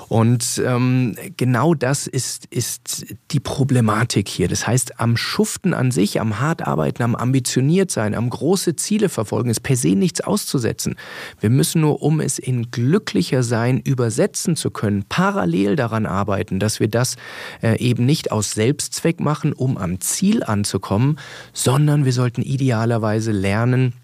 Und ähm, genau das ist, ist die Problematik hier. Das heißt, am Schuften an sich, am hart arbeiten, am ambitioniert sein, am große Ziele verfolgen, ist per se nichts auszusetzen. Wir müssen nur, um es in glücklicher sein übersetzen zu können, parallel daran arbeiten, dass wir das äh, eben nicht aus Selbstzweck machen, um am Ziel anzukommen, sondern wir sollten idealerweise lernen,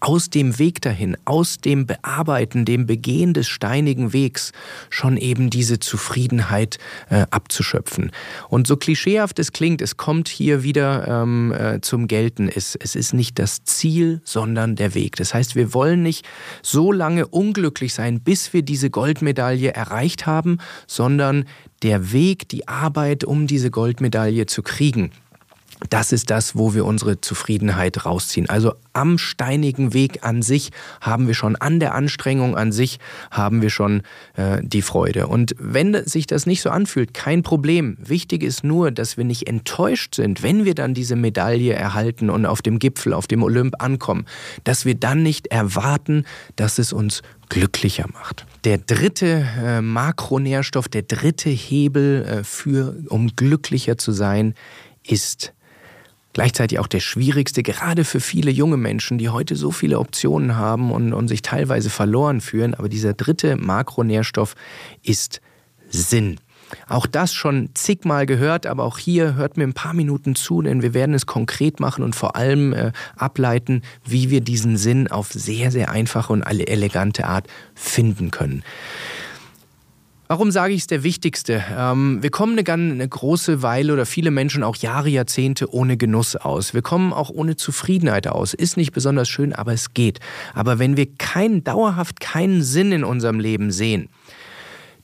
aus dem Weg dahin, aus dem Bearbeiten, dem Begehen des steinigen Wegs schon eben diese Zufriedenheit äh, abzuschöpfen. Und so klischeehaft es klingt, es kommt hier wieder ähm, äh, zum Gelten. Es, es ist nicht das Ziel, sondern der Weg. Das heißt, wir wollen nicht so lange unglücklich sein, bis wir diese Goldmedaille erreicht haben, sondern der Weg, die Arbeit, um diese Goldmedaille zu kriegen das ist das, wo wir unsere Zufriedenheit rausziehen. Also am steinigen Weg an sich haben wir schon, an der Anstrengung an sich haben wir schon äh, die Freude. Und wenn sich das nicht so anfühlt, kein Problem. Wichtig ist nur, dass wir nicht enttäuscht sind, wenn wir dann diese Medaille erhalten und auf dem Gipfel, auf dem Olymp ankommen, dass wir dann nicht erwarten, dass es uns glücklicher macht. Der dritte äh, Makronährstoff, der dritte Hebel äh, für, um glücklicher zu sein, ist gleichzeitig auch der schwierigste, gerade für viele junge Menschen, die heute so viele Optionen haben und, und sich teilweise verloren fühlen. Aber dieser dritte Makronährstoff ist Sinn. Auch das schon zigmal gehört, aber auch hier hört mir ein paar Minuten zu, denn wir werden es konkret machen und vor allem äh, ableiten, wie wir diesen Sinn auf sehr, sehr einfache und elegante Art finden können. Warum sage ich es der Wichtigste? Ähm, wir kommen eine, eine große Weile oder viele Menschen auch Jahre, Jahrzehnte ohne Genuss aus. Wir kommen auch ohne Zufriedenheit aus. Ist nicht besonders schön, aber es geht. Aber wenn wir keinen, dauerhaft keinen Sinn in unserem Leben sehen,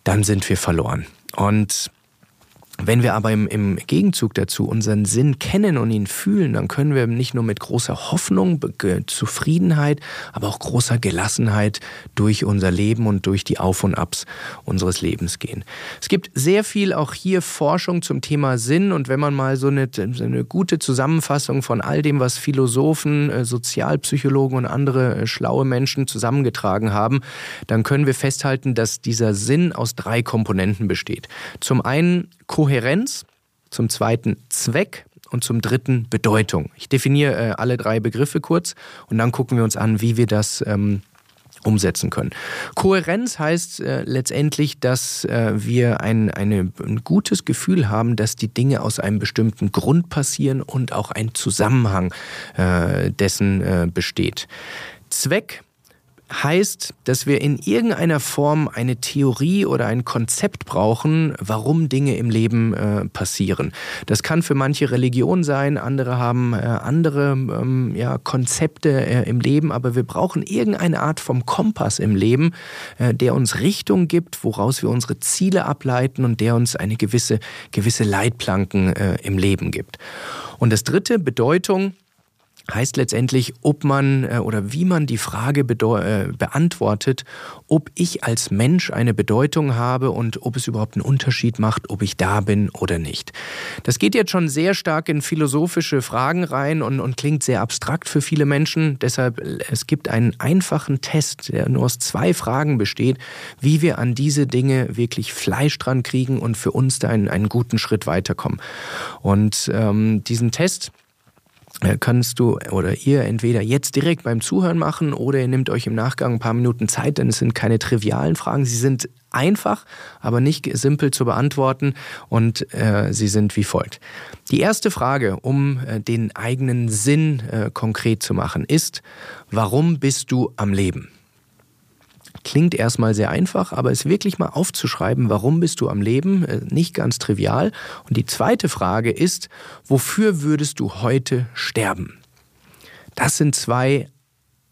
dann sind wir verloren. Und wenn wir aber im, im, Gegenzug dazu unseren Sinn kennen und ihn fühlen, dann können wir nicht nur mit großer Hoffnung, Zufriedenheit, aber auch großer Gelassenheit durch unser Leben und durch die Auf und Abs unseres Lebens gehen. Es gibt sehr viel auch hier Forschung zum Thema Sinn und wenn man mal so eine, so eine gute Zusammenfassung von all dem, was Philosophen, äh, Sozialpsychologen und andere äh, schlaue Menschen zusammengetragen haben, dann können wir festhalten, dass dieser Sinn aus drei Komponenten besteht. Zum einen Kohärenz, zum zweiten Zweck und zum dritten Bedeutung. Ich definiere äh, alle drei Begriffe kurz und dann gucken wir uns an, wie wir das ähm, umsetzen können. Kohärenz heißt äh, letztendlich, dass äh, wir ein, eine, ein gutes Gefühl haben, dass die Dinge aus einem bestimmten Grund passieren und auch ein Zusammenhang äh, dessen äh, besteht. Zweck heißt, dass wir in irgendeiner Form eine Theorie oder ein Konzept brauchen, warum Dinge im Leben äh, passieren. Das kann für manche Religion sein, andere haben äh, andere ähm, ja, Konzepte äh, im Leben, aber wir brauchen irgendeine Art vom Kompass im Leben, äh, der uns Richtung gibt, woraus wir unsere Ziele ableiten und der uns eine gewisse, gewisse Leitplanken äh, im Leben gibt. Und das dritte, Bedeutung, heißt letztendlich, ob man äh, oder wie man die Frage äh, beantwortet, ob ich als Mensch eine Bedeutung habe und ob es überhaupt einen Unterschied macht, ob ich da bin oder nicht. Das geht jetzt schon sehr stark in philosophische Fragen rein und, und klingt sehr abstrakt für viele Menschen. Deshalb, es gibt einen einfachen Test, der nur aus zwei Fragen besteht, wie wir an diese Dinge wirklich Fleisch dran kriegen und für uns da einen, einen guten Schritt weiterkommen. Und ähm, diesen Test, äh, kannst du oder ihr entweder jetzt direkt beim Zuhören machen oder ihr nehmt euch im Nachgang ein paar Minuten Zeit, denn es sind keine trivialen Fragen. Sie sind einfach, aber nicht simpel zu beantworten und äh, sie sind wie folgt. Die erste Frage, um äh, den eigenen Sinn äh, konkret zu machen, ist, warum bist du am Leben? Klingt erstmal sehr einfach, aber es wirklich mal aufzuschreiben, warum bist du am Leben, äh, nicht ganz trivial. Und die zweite Frage ist, wofür würdest du heute sterben? Das sind zwei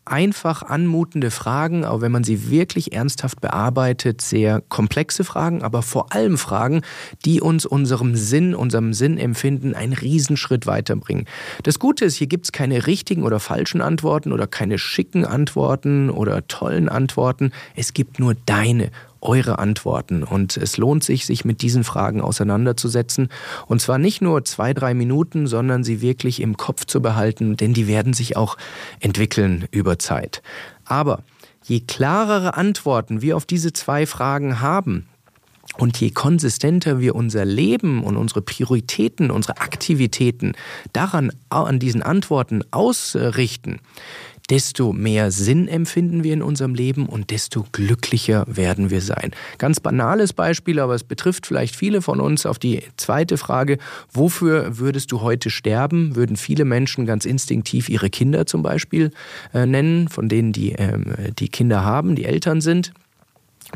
einfach anmutende Fragen, auch wenn man sie wirklich ernsthaft bearbeitet, sehr komplexe Fragen, aber vor allem Fragen, die uns unserem Sinn, unserem Sinnempfinden einen Riesenschritt weiterbringen. Das Gute ist, hier gibt es keine richtigen oder falschen Antworten oder keine schicken Antworten oder tollen Antworten. Es gibt nur deine eure Antworten. Und es lohnt sich, sich mit diesen Fragen auseinanderzusetzen. Und zwar nicht nur zwei, drei Minuten, sondern sie wirklich im Kopf zu behalten, denn die werden sich auch entwickeln über Zeit. Aber je klarere Antworten wir auf diese zwei Fragen haben, und je konsistenter wir unser Leben und unsere Prioritäten, unsere Aktivitäten daran, an diesen Antworten ausrichten, desto mehr Sinn empfinden wir in unserem Leben und desto glücklicher werden wir sein. Ganz banales Beispiel, aber es betrifft vielleicht viele von uns auf die zweite Frage, wofür würdest du heute sterben? Würden viele Menschen ganz instinktiv ihre Kinder zum Beispiel äh, nennen, von denen die, äh, die Kinder haben, die Eltern sind.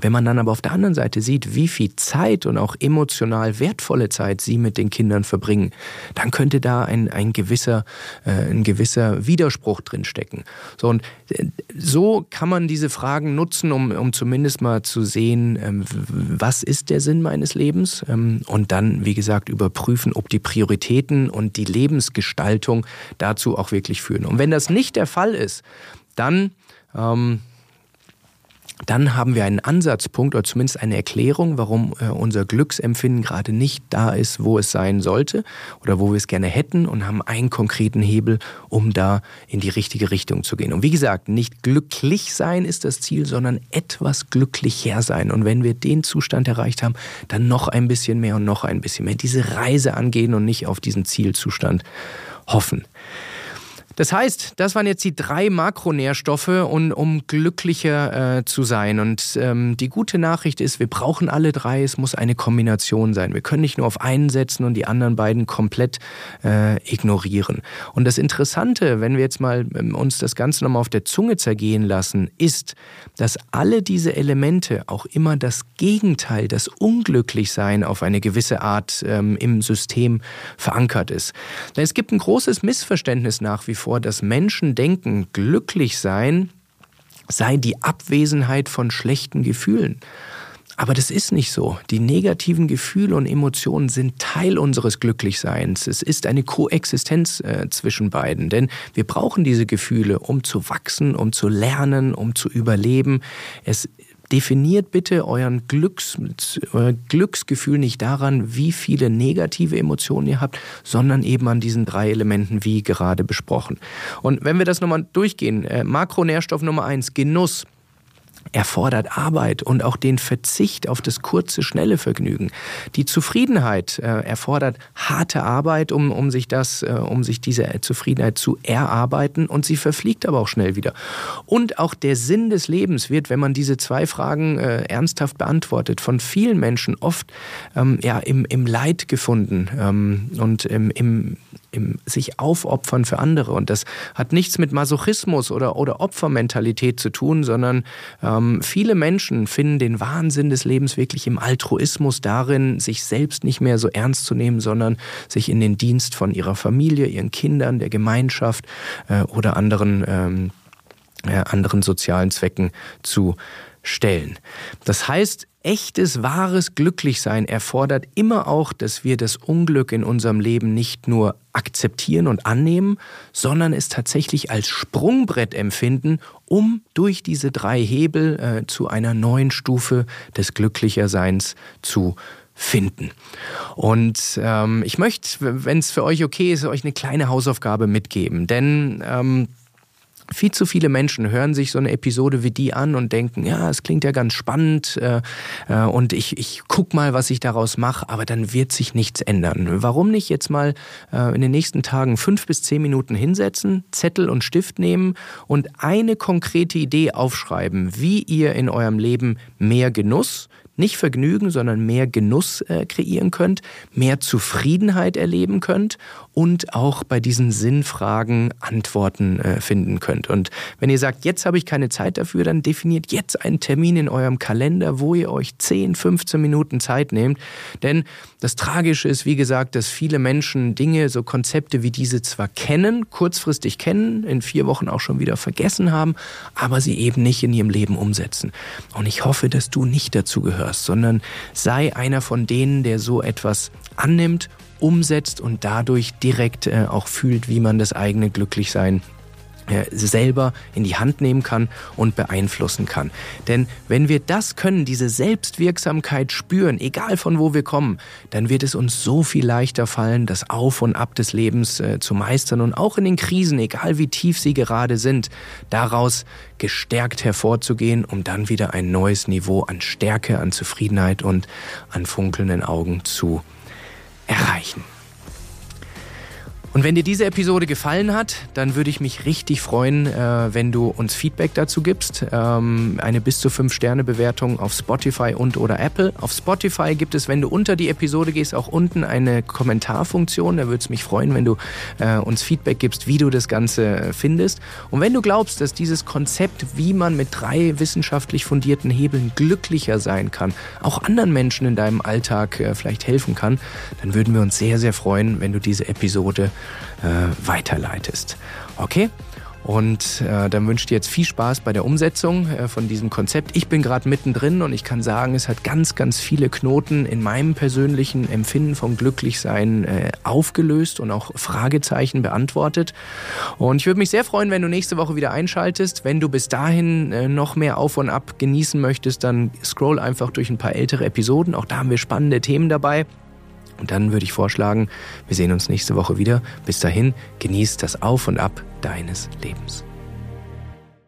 Wenn man dann aber auf der anderen Seite sieht, wie viel Zeit und auch emotional wertvolle Zeit sie mit den Kindern verbringen, dann könnte da ein, ein, gewisser, äh, ein gewisser Widerspruch drinstecken. So, und äh, so kann man diese Fragen nutzen, um, um zumindest mal zu sehen, ähm, was ist der Sinn meines Lebens ähm, und dann, wie gesagt, überprüfen, ob die Prioritäten und die Lebensgestaltung dazu auch wirklich führen. Und wenn das nicht der Fall ist, dann ähm, dann haben wir einen Ansatzpunkt oder zumindest eine Erklärung, warum äh, unser Glücksempfinden gerade nicht da ist, wo es sein sollte oder wo wir es gerne hätten und haben einen konkreten Hebel, um da in die richtige Richtung zu gehen. Und wie gesagt, nicht glücklich sein ist das Ziel, sondern etwas glücklicher sein. Und wenn wir den Zustand erreicht haben, dann noch ein bisschen mehr und noch ein bisschen mehr. Diese Reise angehen und nicht auf diesen Zielzustand hoffen. Das heißt, das waren jetzt die drei Makronährstoffe, um, um glücklicher äh, zu sein. Und ähm, die gute Nachricht ist, wir brauchen alle drei. Es muss eine Kombination sein. Wir können nicht nur auf einen setzen und die anderen beiden komplett äh, ignorieren. Und das Interessante, wenn wir jetzt mal ähm, uns das Ganze nochmal auf der Zunge zergehen lassen, ist, dass alle diese Elemente auch immer das Gegenteil, das Unglücklichsein auf eine gewisse Art ähm, im System verankert ist. Denn es gibt ein großes Missverständnis nach wie vor vor, dass Menschen denken, glücklich sein sei die Abwesenheit von schlechten Gefühlen. Aber das ist nicht so. Die negativen Gefühle und Emotionen sind Teil unseres Glücklichseins. Es ist eine Koexistenz äh, zwischen beiden, denn wir brauchen diese Gefühle, um zu wachsen, um zu lernen, um zu überleben. Es definiert bitte euren Glücks, euer Glücksgefühl nicht daran, wie viele negative Emotionen ihr habt, sondern eben an diesen drei Elementen, wie gerade besprochen. Und wenn wir das nochmal durchgehen, äh, Makronährstoff Nummer eins, Genuss erfordert Arbeit und auch den Verzicht auf das kurze, schnelle Vergnügen. Die Zufriedenheit äh, erfordert harte Arbeit, um, um sich das, äh, um sich diese Zufriedenheit zu erarbeiten und sie verfliegt aber auch schnell wieder. Und auch der Sinn des Lebens wird, wenn man diese zwei Fragen äh, ernsthaft beantwortet, von vielen Menschen oft ähm, ja, im, im Leid gefunden ähm, und im, im im sich aufopfern für andere. Und das hat nichts mit Masochismus oder, oder Opfermentalität zu tun, sondern ähm, viele Menschen finden den Wahnsinn des Lebens wirklich im Altruismus darin, sich selbst nicht mehr so ernst zu nehmen, sondern sich in den Dienst von ihrer Familie, ihren Kindern, der Gemeinschaft äh, oder anderen, ähm, äh, anderen sozialen Zwecken zu stellen. Das heißt, echtes, wahres Glücklichsein erfordert immer auch, dass wir das Unglück in unserem Leben nicht nur akzeptieren und annehmen, sondern es tatsächlich als Sprungbrett empfinden, um durch diese drei Hebel äh, zu einer neuen Stufe des Glücklicherseins zu finden. Und ähm, ich möchte, wenn es für euch okay ist, euch eine kleine Hausaufgabe mitgeben, denn ähm, viel zu viele Menschen hören sich so eine Episode wie die an und denken, ja, es klingt ja ganz spannend äh, äh, und ich, ich guck mal, was ich daraus mache, aber dann wird sich nichts ändern. Warum nicht jetzt mal äh, in den nächsten Tagen fünf bis zehn Minuten hinsetzen, Zettel und Stift nehmen und eine konkrete Idee aufschreiben, wie ihr in eurem Leben mehr Genuss, nicht Vergnügen, sondern mehr Genuss äh, kreieren könnt, mehr Zufriedenheit erleben könnt und auch bei diesen Sinnfragen Antworten äh, finden könnt. Und wenn ihr sagt, jetzt habe ich keine Zeit dafür, dann definiert jetzt einen Termin in eurem Kalender, wo ihr euch 10, 15 Minuten Zeit nehmt. Denn das Tragische ist, wie gesagt, dass viele Menschen Dinge, so Konzepte wie diese zwar kennen, kurzfristig kennen, in vier Wochen auch schon wieder vergessen haben, aber sie eben nicht in ihrem Leben umsetzen. Und ich hoffe, dass du nicht dazu gehörst, sondern sei einer von denen, der so etwas annimmt umsetzt und dadurch direkt äh, auch fühlt, wie man das eigene Glücklichsein selber in die Hand nehmen kann und beeinflussen kann. Denn wenn wir das können, diese Selbstwirksamkeit spüren, egal von wo wir kommen, dann wird es uns so viel leichter fallen, das Auf und Ab des Lebens äh, zu meistern und auch in den Krisen, egal wie tief sie gerade sind, daraus gestärkt hervorzugehen, um dann wieder ein neues Niveau an Stärke, an Zufriedenheit und an funkelnden Augen zu erreichen. Und wenn dir diese Episode gefallen hat, dann würde ich mich richtig freuen, äh, wenn du uns Feedback dazu gibst. Ähm, eine bis zu 5-Sterne-Bewertung auf Spotify und oder Apple. Auf Spotify gibt es, wenn du unter die Episode gehst, auch unten eine Kommentarfunktion. Da würde es mich freuen, wenn du äh, uns Feedback gibst, wie du das Ganze äh, findest. Und wenn du glaubst, dass dieses Konzept, wie man mit drei wissenschaftlich fundierten Hebeln glücklicher sein kann, auch anderen Menschen in deinem Alltag äh, vielleicht helfen kann, dann würden wir uns sehr, sehr freuen, wenn du diese Episode äh, weiterleitest. Okay? Und äh, dann wünsche ich dir jetzt viel Spaß bei der Umsetzung äh, von diesem Konzept. Ich bin gerade mittendrin und ich kann sagen, es hat ganz, ganz viele Knoten in meinem persönlichen Empfinden vom Glücklichsein äh, aufgelöst und auch Fragezeichen beantwortet. Und ich würde mich sehr freuen, wenn du nächste Woche wieder einschaltest. Wenn du bis dahin äh, noch mehr Auf und Ab genießen möchtest, dann scroll einfach durch ein paar ältere Episoden. Auch da haben wir spannende Themen dabei. Und dann würde ich vorschlagen, wir sehen uns nächste Woche wieder. Bis dahin, genießt das Auf und Ab deines Lebens.